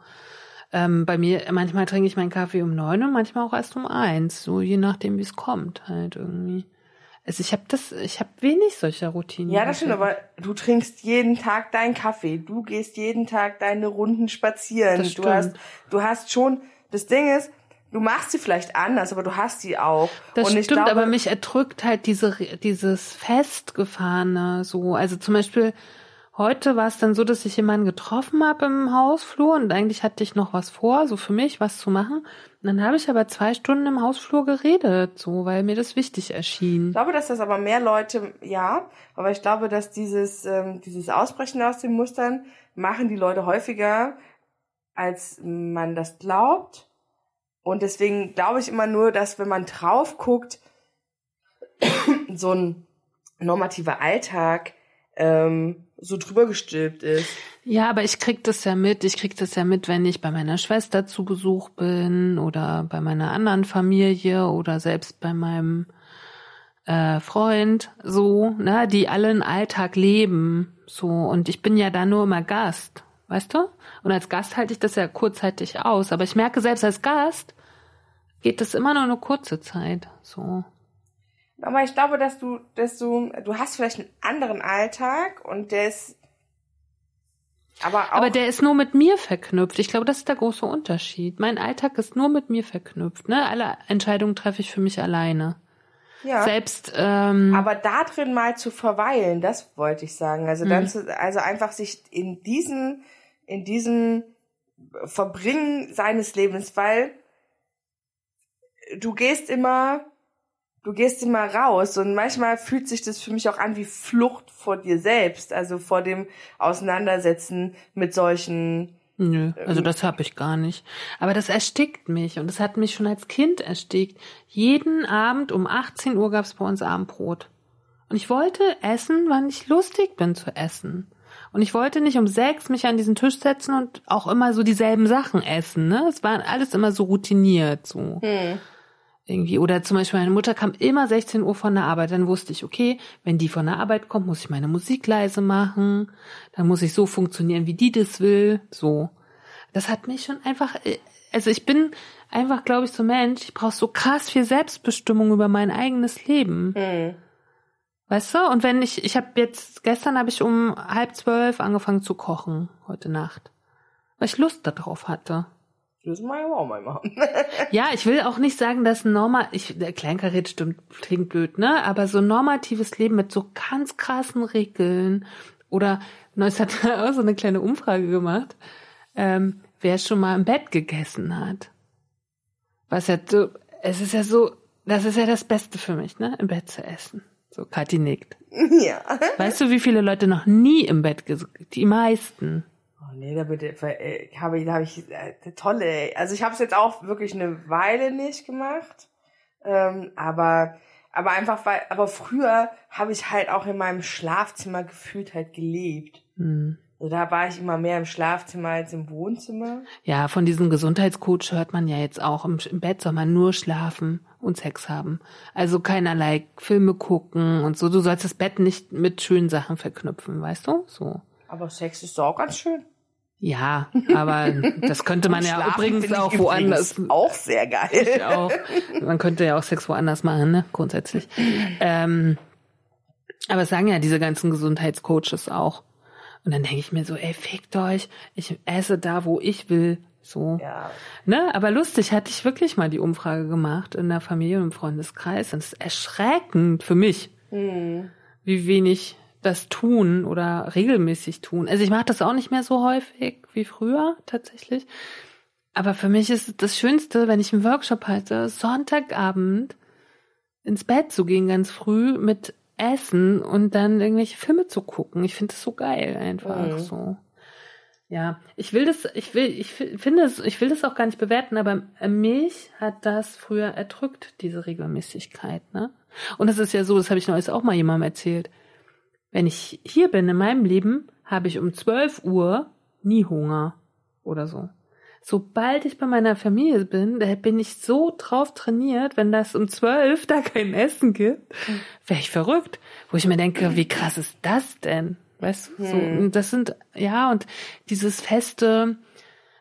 Ähm, bei mir, manchmal trinke ich meinen Kaffee um neun und manchmal auch erst um eins, so je nachdem, wie es kommt, halt irgendwie. Also ich habe das, ich habe wenig solcher Routinen. Ja, das stimmt, aber du trinkst jeden Tag deinen Kaffee, du gehst jeden Tag deine Runden spazieren. Das du hast, du hast schon, das Ding ist, du machst sie vielleicht anders, aber du hast sie auch. Das und stimmt, glaube, aber mich erdrückt halt diese, dieses Festgefahrene so. Also zum Beispiel, heute war es dann so, dass ich jemanden getroffen habe im Hausflur und eigentlich hatte ich noch was vor, so für mich was zu machen. Und dann habe ich aber zwei Stunden im Hausflur geredet, so, weil mir das wichtig erschien. Ich glaube, dass das aber mehr Leute, ja, aber ich glaube, dass dieses, ähm, dieses Ausbrechen aus den Mustern machen die Leute häufiger, als man das glaubt. Und deswegen glaube ich immer nur, dass wenn man drauf guckt, so ein normativer Alltag ähm, so drüber gestülpt ist. Ja, aber ich krieg das ja mit. Ich krieg das ja mit, wenn ich bei meiner Schwester zu Besuch bin oder bei meiner anderen Familie oder selbst bei meinem äh, Freund, so, ne, die alle einen Alltag leben, so. Und ich bin ja da nur immer Gast, weißt du? Und als Gast halte ich das ja kurzzeitig aus. Aber ich merke selbst als Gast geht das immer nur eine kurze Zeit, so. Aber ich glaube, dass du, dass du, du hast vielleicht einen anderen Alltag und der ist, aber auch. Aber der ist nur mit mir verknüpft. Ich glaube, das ist der große Unterschied. Mein Alltag ist nur mit mir verknüpft. Ne? Alle Entscheidungen treffe ich für mich alleine. Ja. Selbst. Ähm, aber da drin mal zu verweilen, das wollte ich sagen. Also dann, Mhm. zu, also einfach sich in diesem, in diesem Verbringen seines Lebens, weil du gehst immer, du gehst immer raus und manchmal fühlt sich das für mich auch an wie Flucht vor dir selbst, also vor dem Auseinandersetzen mit solchen Nö, also das habe ich gar nicht. Aber das erstickt mich und das hat mich schon als Kind erstickt. Jeden Abend um 18 Uhr gab's bei uns Abendbrot. Und ich wollte essen, wann ich lustig bin zu essen. Und ich wollte nicht um sechs mich an diesen Tisch setzen und auch immer so dieselben Sachen essen. Ne? Es war alles immer so routiniert so. Hm. Irgendwie. Oder zum Beispiel meine Mutter kam immer 16 Uhr von der Arbeit. Dann wusste ich, okay, wenn die von der Arbeit kommt, muss ich meine Musik leise machen. Dann muss ich so funktionieren, wie die das will. So. Das hat mich schon einfach, äh, also ich bin einfach, glaube ich, so Mensch, ich brauche so krass viel Selbstbestimmung über mein eigenes Leben. Hm. Weißt du? Und wenn ich, ich habe jetzt, gestern habe ich um halb zwölf angefangen zu kochen, heute Nacht. Weil ich Lust darauf hatte. Das mal auch mal machen. Ja, ich will auch nicht sagen, dass normal, ich, der Kleinkaret stimmt, klingt blöd, ne? Aber so normatives Leben mit so ganz krassen Regeln oder, Neues hat auch so eine kleine Umfrage gemacht, ähm, wer schon mal im Bett gegessen hat. Was ja so, es ist ja so, das ist ja das Beste für mich, ne? Im Bett zu essen. So, Kathi nickt. ja. Weißt du, wie viele Leute noch nie im Bett ges Die meisten. Oh nee, da bitte, äh, habe ich, da habe ich äh, tolle. ey. Also ich habe es jetzt auch wirklich eine Weile nicht gemacht, ähm, aber aber einfach weil, aber früher habe ich halt auch in meinem Schlafzimmer gefühlt halt gelebt. Hm. Also da war ich immer mehr im Schlafzimmer als im Wohnzimmer. Ja, von diesem Gesundheitscoach hört man ja jetzt auch, im, im Bett soll man nur schlafen und Sex haben. Also keinerlei Filme gucken und so. Du sollst das Bett nicht mit schönen Sachen verknüpfen, weißt du? So. Aber Sex ist doch auch ganz schön. Ja, aber das könnte man ja übrigens auch woanders. übrigens auch sehr geil. Ich auch. Man könnte ja auch Sex woanders machen, ne? Grundsätzlich. Ähm, aber es sagen ja diese ganzen Gesundheitscoaches auch. Und dann denke ich mir so, ey, fickt euch, ich esse da, wo ich will. So. Ja. Ne? Aber lustig, hatte ich wirklich mal die Umfrage gemacht in der Familie und im Freundeskreis. Und es ist erschreckend für mich, Hm. wie wenig das tun oder regelmäßig tun. Also ich mache das auch nicht mehr so häufig wie früher tatsächlich. Aber für mich ist es das Schönste, wenn ich einen Workshop halte, Sonntagabend ins Bett zu gehen ganz früh mit Essen und dann irgendwelche Filme zu gucken. Ich finde das so geil einfach Mhm. so. Ja, ich will das, ich will, ich fi- finde es, ich will das auch gar nicht bewerten, aber mich hat das früher erdrückt, diese Regelmäßigkeit, ne? Und es ist ja so, das habe ich neulich auch mal jemandem erzählt. Wenn ich hier bin in meinem Leben, habe ich um 12 Uhr nie Hunger oder so. Sobald ich bei meiner Familie bin, da bin ich so drauf trainiert, wenn das um 12 da kein Essen gibt, wäre ich verrückt. Wo ich mir denke, wie krass ist das denn? Weißt du, so, und das sind, ja, und dieses feste,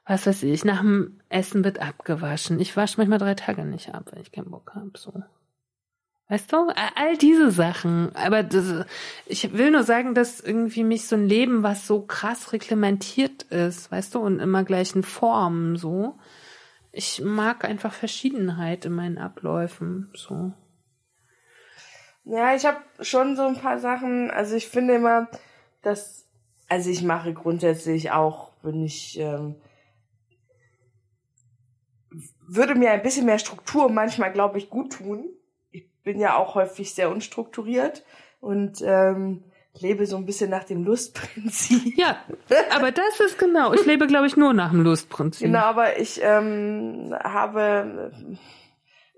was weiß ich, nach dem Essen wird abgewaschen. Ich wasche manchmal drei Tage nicht ab, wenn ich keinen Bock habe, so. Weißt du? All- diese Sachen. Aber das, ich will nur sagen, dass irgendwie mich so ein Leben, was so krass reglementiert ist, weißt du, und immer gleichen Formen, so. Ich mag einfach Verschiedenheit in meinen Abläufen, so. Ja, ich habe schon so ein paar Sachen. Also ich finde immer, dass, also ich mache grundsätzlich auch, wenn ich ähm, würde mir ein bisschen mehr Struktur manchmal, glaube ich, gut tun. Bin ja auch häufig sehr unstrukturiert und ähm, lebe so ein bisschen nach dem Lustprinzip. Ja, aber das ist genau. Ich lebe, glaube ich, nur nach dem Lustprinzip. Genau, aber ich ähm, habe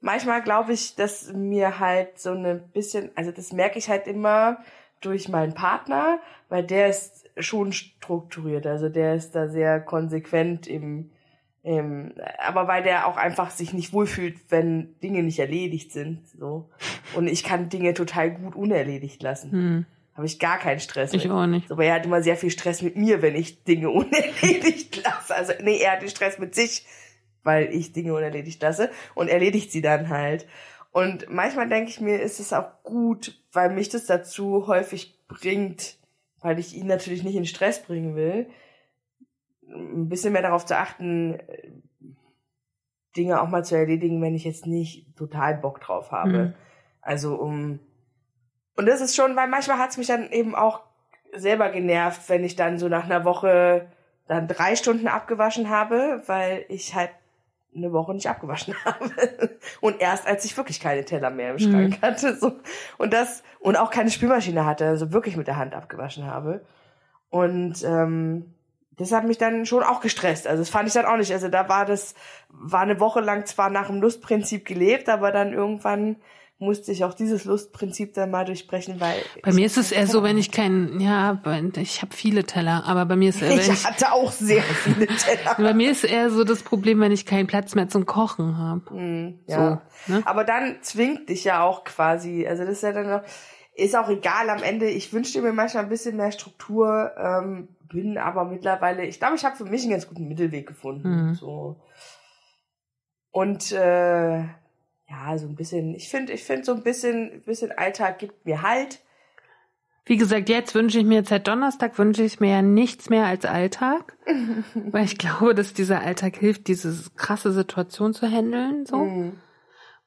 manchmal glaube ich, dass mir halt so eine bisschen, also das merke ich halt immer durch meinen Partner, weil der ist schon strukturiert, also der ist da sehr konsequent im, im aber weil der auch einfach sich nicht wohlfühlt, wenn Dinge nicht erledigt sind, so. Und ich kann Dinge total gut unerledigt lassen. Hm, Habe ich gar keinen Stress ich mit. auch nicht. Aber er hat immer sehr viel Stress mit mir, wenn ich Dinge unerledigt lasse. Also, nee, er hat den Stress mit sich, weil ich Dinge unerledigt lasse und erledigt sie dann halt. Und manchmal denke ich mir, ist es auch gut, weil mich das dazu häufig bringt, weil ich ihn natürlich nicht in Stress bringen will, ein bisschen mehr darauf zu achten, äh, Dinge auch mal zu erledigen, wenn ich jetzt nicht total Bock drauf habe. Mhm. Also um und das ist schon, weil manchmal hat's mich dann eben auch selber genervt, wenn ich dann so nach einer Woche dann drei Stunden abgewaschen habe, weil ich halt eine Woche nicht abgewaschen habe. Und erst als ich wirklich keine Teller mehr im Schrank hatte. So. Und das, und auch keine Spülmaschine hatte, also wirklich mit der Hand abgewaschen habe. Und ähm, das hat mich dann schon auch gestresst. Also das fand ich dann auch nicht. Also da war das, war eine Woche lang zwar nach dem Lustprinzip gelebt, aber dann irgendwann musste ich auch dieses Lustprinzip dann mal durchbrechen, weil bei mir ist es eher so, wenn ich keinen, ja, ich habe viele Teller, aber bei mir ist eher, ich, ich hatte auch sehr viele Teller. bei mir ist eher so das Problem, wenn ich keinen Platz mehr zum Kochen habe. Mm, ja. So, ne? Aber dann zwingt dich ja auch quasi, also das ist ja dann noch, ist auch egal am Ende. Ich wünschte mir manchmal ein bisschen mehr Struktur, ähm, bin aber mittlerweile, ich glaube, ich habe für mich einen ganz guten Mittelweg gefunden. Mhm. So. Und äh, ja, so ein bisschen, ich finde, ich finde so ein bisschen, bisschen Alltag gibt mir halt. Wie gesagt, jetzt wünsche ich mir seit Donnerstag wünsche ich mir ja nichts mehr als Alltag, weil ich glaube, dass dieser Alltag hilft, diese krasse Situation zu handeln, so. Mhm.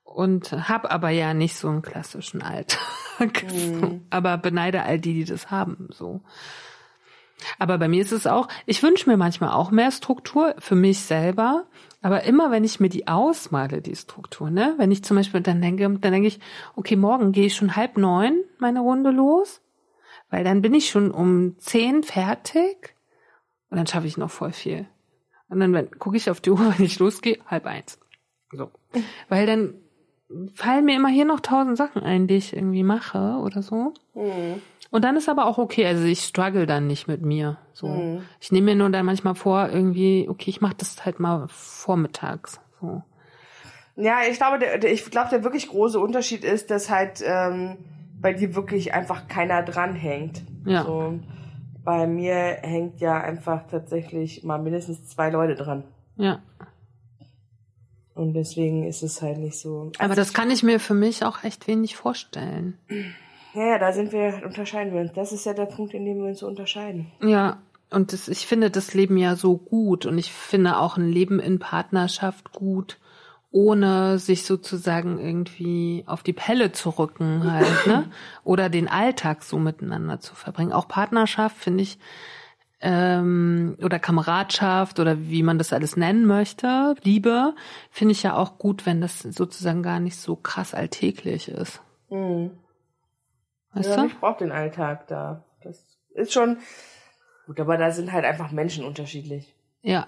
Und hab aber ja nicht so einen klassischen Alltag. Mhm. So. Aber beneide all die, die das haben, so. Aber bei mir ist es auch, ich wünsche mir manchmal auch mehr Struktur für mich selber. Aber immer wenn ich mir die ausmale, die Struktur, ne, wenn ich zum Beispiel dann denke, dann denke ich, okay, morgen gehe ich schon halb neun meine Runde los, weil dann bin ich schon um zehn fertig und dann schaffe ich noch voll viel. Und dann gucke ich auf die Uhr, wenn ich losgehe, halb eins. So. Weil dann fallen mir immer hier noch tausend Sachen ein, die ich irgendwie mache oder so. Mhm. Und dann ist aber auch okay, also ich struggle dann nicht mit mir. So, mhm. ich nehme mir nur dann manchmal vor, irgendwie, okay, ich mache das halt mal vormittags. So. Ja, ich glaube, der, der ich glaube, der wirklich große Unterschied ist, dass halt ähm, bei dir wirklich einfach keiner dranhängt. Ja. So, bei mir hängt ja einfach tatsächlich mal mindestens zwei Leute dran. Ja. Und deswegen ist es halt nicht so. Aber das kann ich mir für mich auch echt wenig vorstellen. Ja, ja, da sind wir, unterscheiden wir uns. Das ist ja der Punkt, in dem wir uns unterscheiden. Ja, und das, ich finde das Leben ja so gut und ich finde auch ein Leben in Partnerschaft gut, ohne sich sozusagen irgendwie auf die Pelle zu rücken halt, ne? Oder den Alltag so miteinander zu verbringen. Auch Partnerschaft finde ich ähm, oder Kameradschaft oder wie man das alles nennen möchte, Liebe, finde ich ja auch gut, wenn das sozusagen gar nicht so krass alltäglich ist. Mhm. Weißt ja, du? ich brauche den Alltag da. Das ist schon gut, aber da sind halt einfach Menschen unterschiedlich. Ja.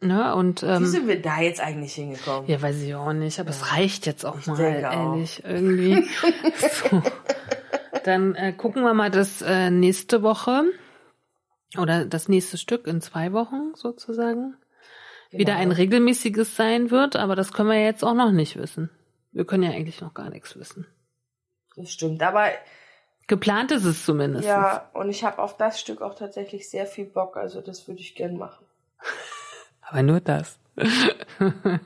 Ne, und, ähm, Wie sind wir da jetzt eigentlich hingekommen? Ja, weiß ich auch nicht, aber ja. es reicht jetzt auch ich mal, ehrlich, auch. irgendwie. so. Dann äh, gucken wir mal das äh, nächste Woche oder das nächste Stück in zwei Wochen sozusagen. Genau. Wieder ein regelmäßiges sein wird, aber das können wir jetzt auch noch nicht wissen. Wir können ja eigentlich noch gar nichts wissen. Das stimmt, aber Geplant ist es zumindest. Ja, und ich habe auf das Stück auch tatsächlich sehr viel Bock, also das würde ich gern machen. Aber nur das.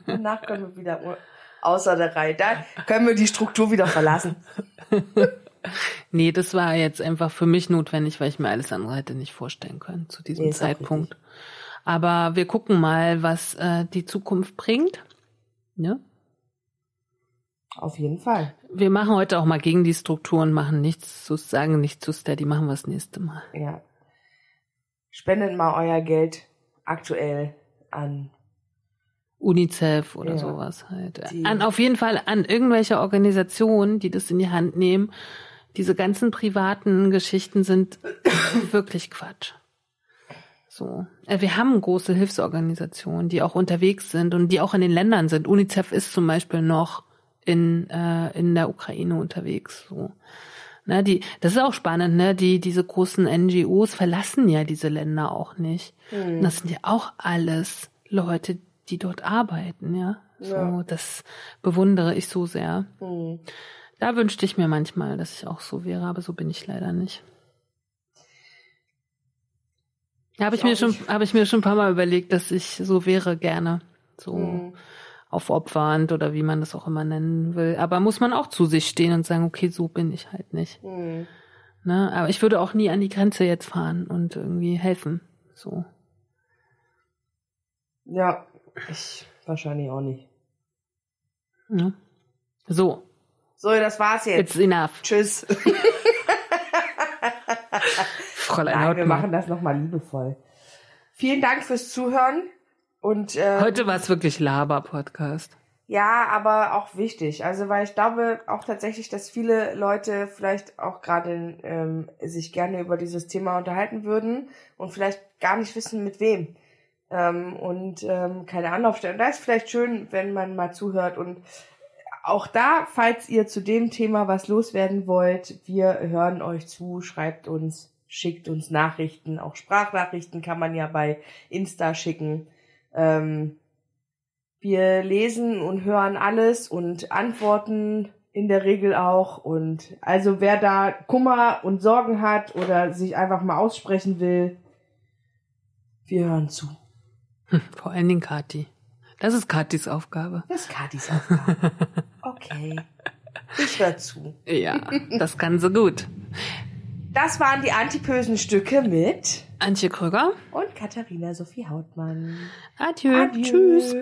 Danach können wir wieder außer der Reihe. Da können wir die Struktur wieder verlassen. nee, das war jetzt einfach für mich notwendig, weil ich mir alles andere hätte nicht vorstellen können zu diesem nee, Zeitpunkt. Aber wir gucken mal, was äh, die Zukunft bringt. Ja? Auf jeden Fall. Wir machen heute auch mal gegen die Strukturen, machen nichts zu sagen, nichts zu steady, machen wir das nächste Mal. Ja. Spendet mal euer Geld aktuell an UNICEF oder ja, sowas halt. An auf jeden Fall an irgendwelche Organisationen, die das in die Hand nehmen. Diese ganzen privaten Geschichten sind wirklich Quatsch. So. Äh, wir haben große Hilfsorganisationen, die auch unterwegs sind und die auch in den Ländern sind. UNICEF ist zum Beispiel noch in, äh, in der Ukraine unterwegs. So. Ne, die, das ist auch spannend, ne? Die, diese großen NGOs verlassen ja diese Länder auch nicht. Mhm. Das sind ja auch alles Leute, die dort arbeiten, ja. So, ja. das bewundere ich so sehr. Mhm. Da wünschte ich mir manchmal, dass ich auch so wäre, aber so bin ich leider nicht. Habe ich, ich mir schon, habe ich mir schon ein paar Mal überlegt, dass ich so wäre gerne. So. Mhm aufopfernd oder wie man das auch immer nennen will. Aber muss man auch zu sich stehen und sagen, okay, so bin ich halt nicht. Mhm. Ne? Aber ich würde auch nie an die Grenze jetzt fahren und irgendwie helfen. So. Ja, ich wahrscheinlich auch nicht. Ja. So. So, das war's jetzt. It's enough. Tschüss. Fräulein Nein, wir machen das nochmal liebevoll. Vielen Dank fürs Zuhören. Und, äh, Heute war es wirklich Laber-Podcast. Ja, aber auch wichtig. Also, weil ich glaube auch tatsächlich, dass viele Leute vielleicht auch gerade ähm, sich gerne über dieses Thema unterhalten würden und vielleicht gar nicht wissen, mit wem. Ähm, und ähm, keine Anlaufstelle. Und da ist vielleicht schön, wenn man mal zuhört. Und auch da, falls ihr zu dem Thema was loswerden wollt, wir hören euch zu, schreibt uns, schickt uns Nachrichten. Auch Sprachnachrichten kann man ja bei Insta schicken. Ähm, wir lesen und hören alles und antworten in der Regel auch. Und also wer da Kummer und Sorgen hat oder sich einfach mal aussprechen will, wir hören zu. Vor allen Dingen Kati. Das ist Katis Aufgabe. Das ist Katis Aufgabe. Okay. Ich höre zu. Ja, das kann so gut. Das waren die antipösen Stücke mit Antje Krüger und Katharina Sophie Hautmann. Adieu. Adieu. Tschüss.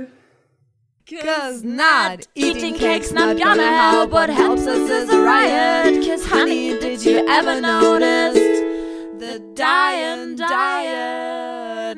Cause not eating cake's not gonna help. What helps us is a riot. Cause honey, did you ever notice the dying diet?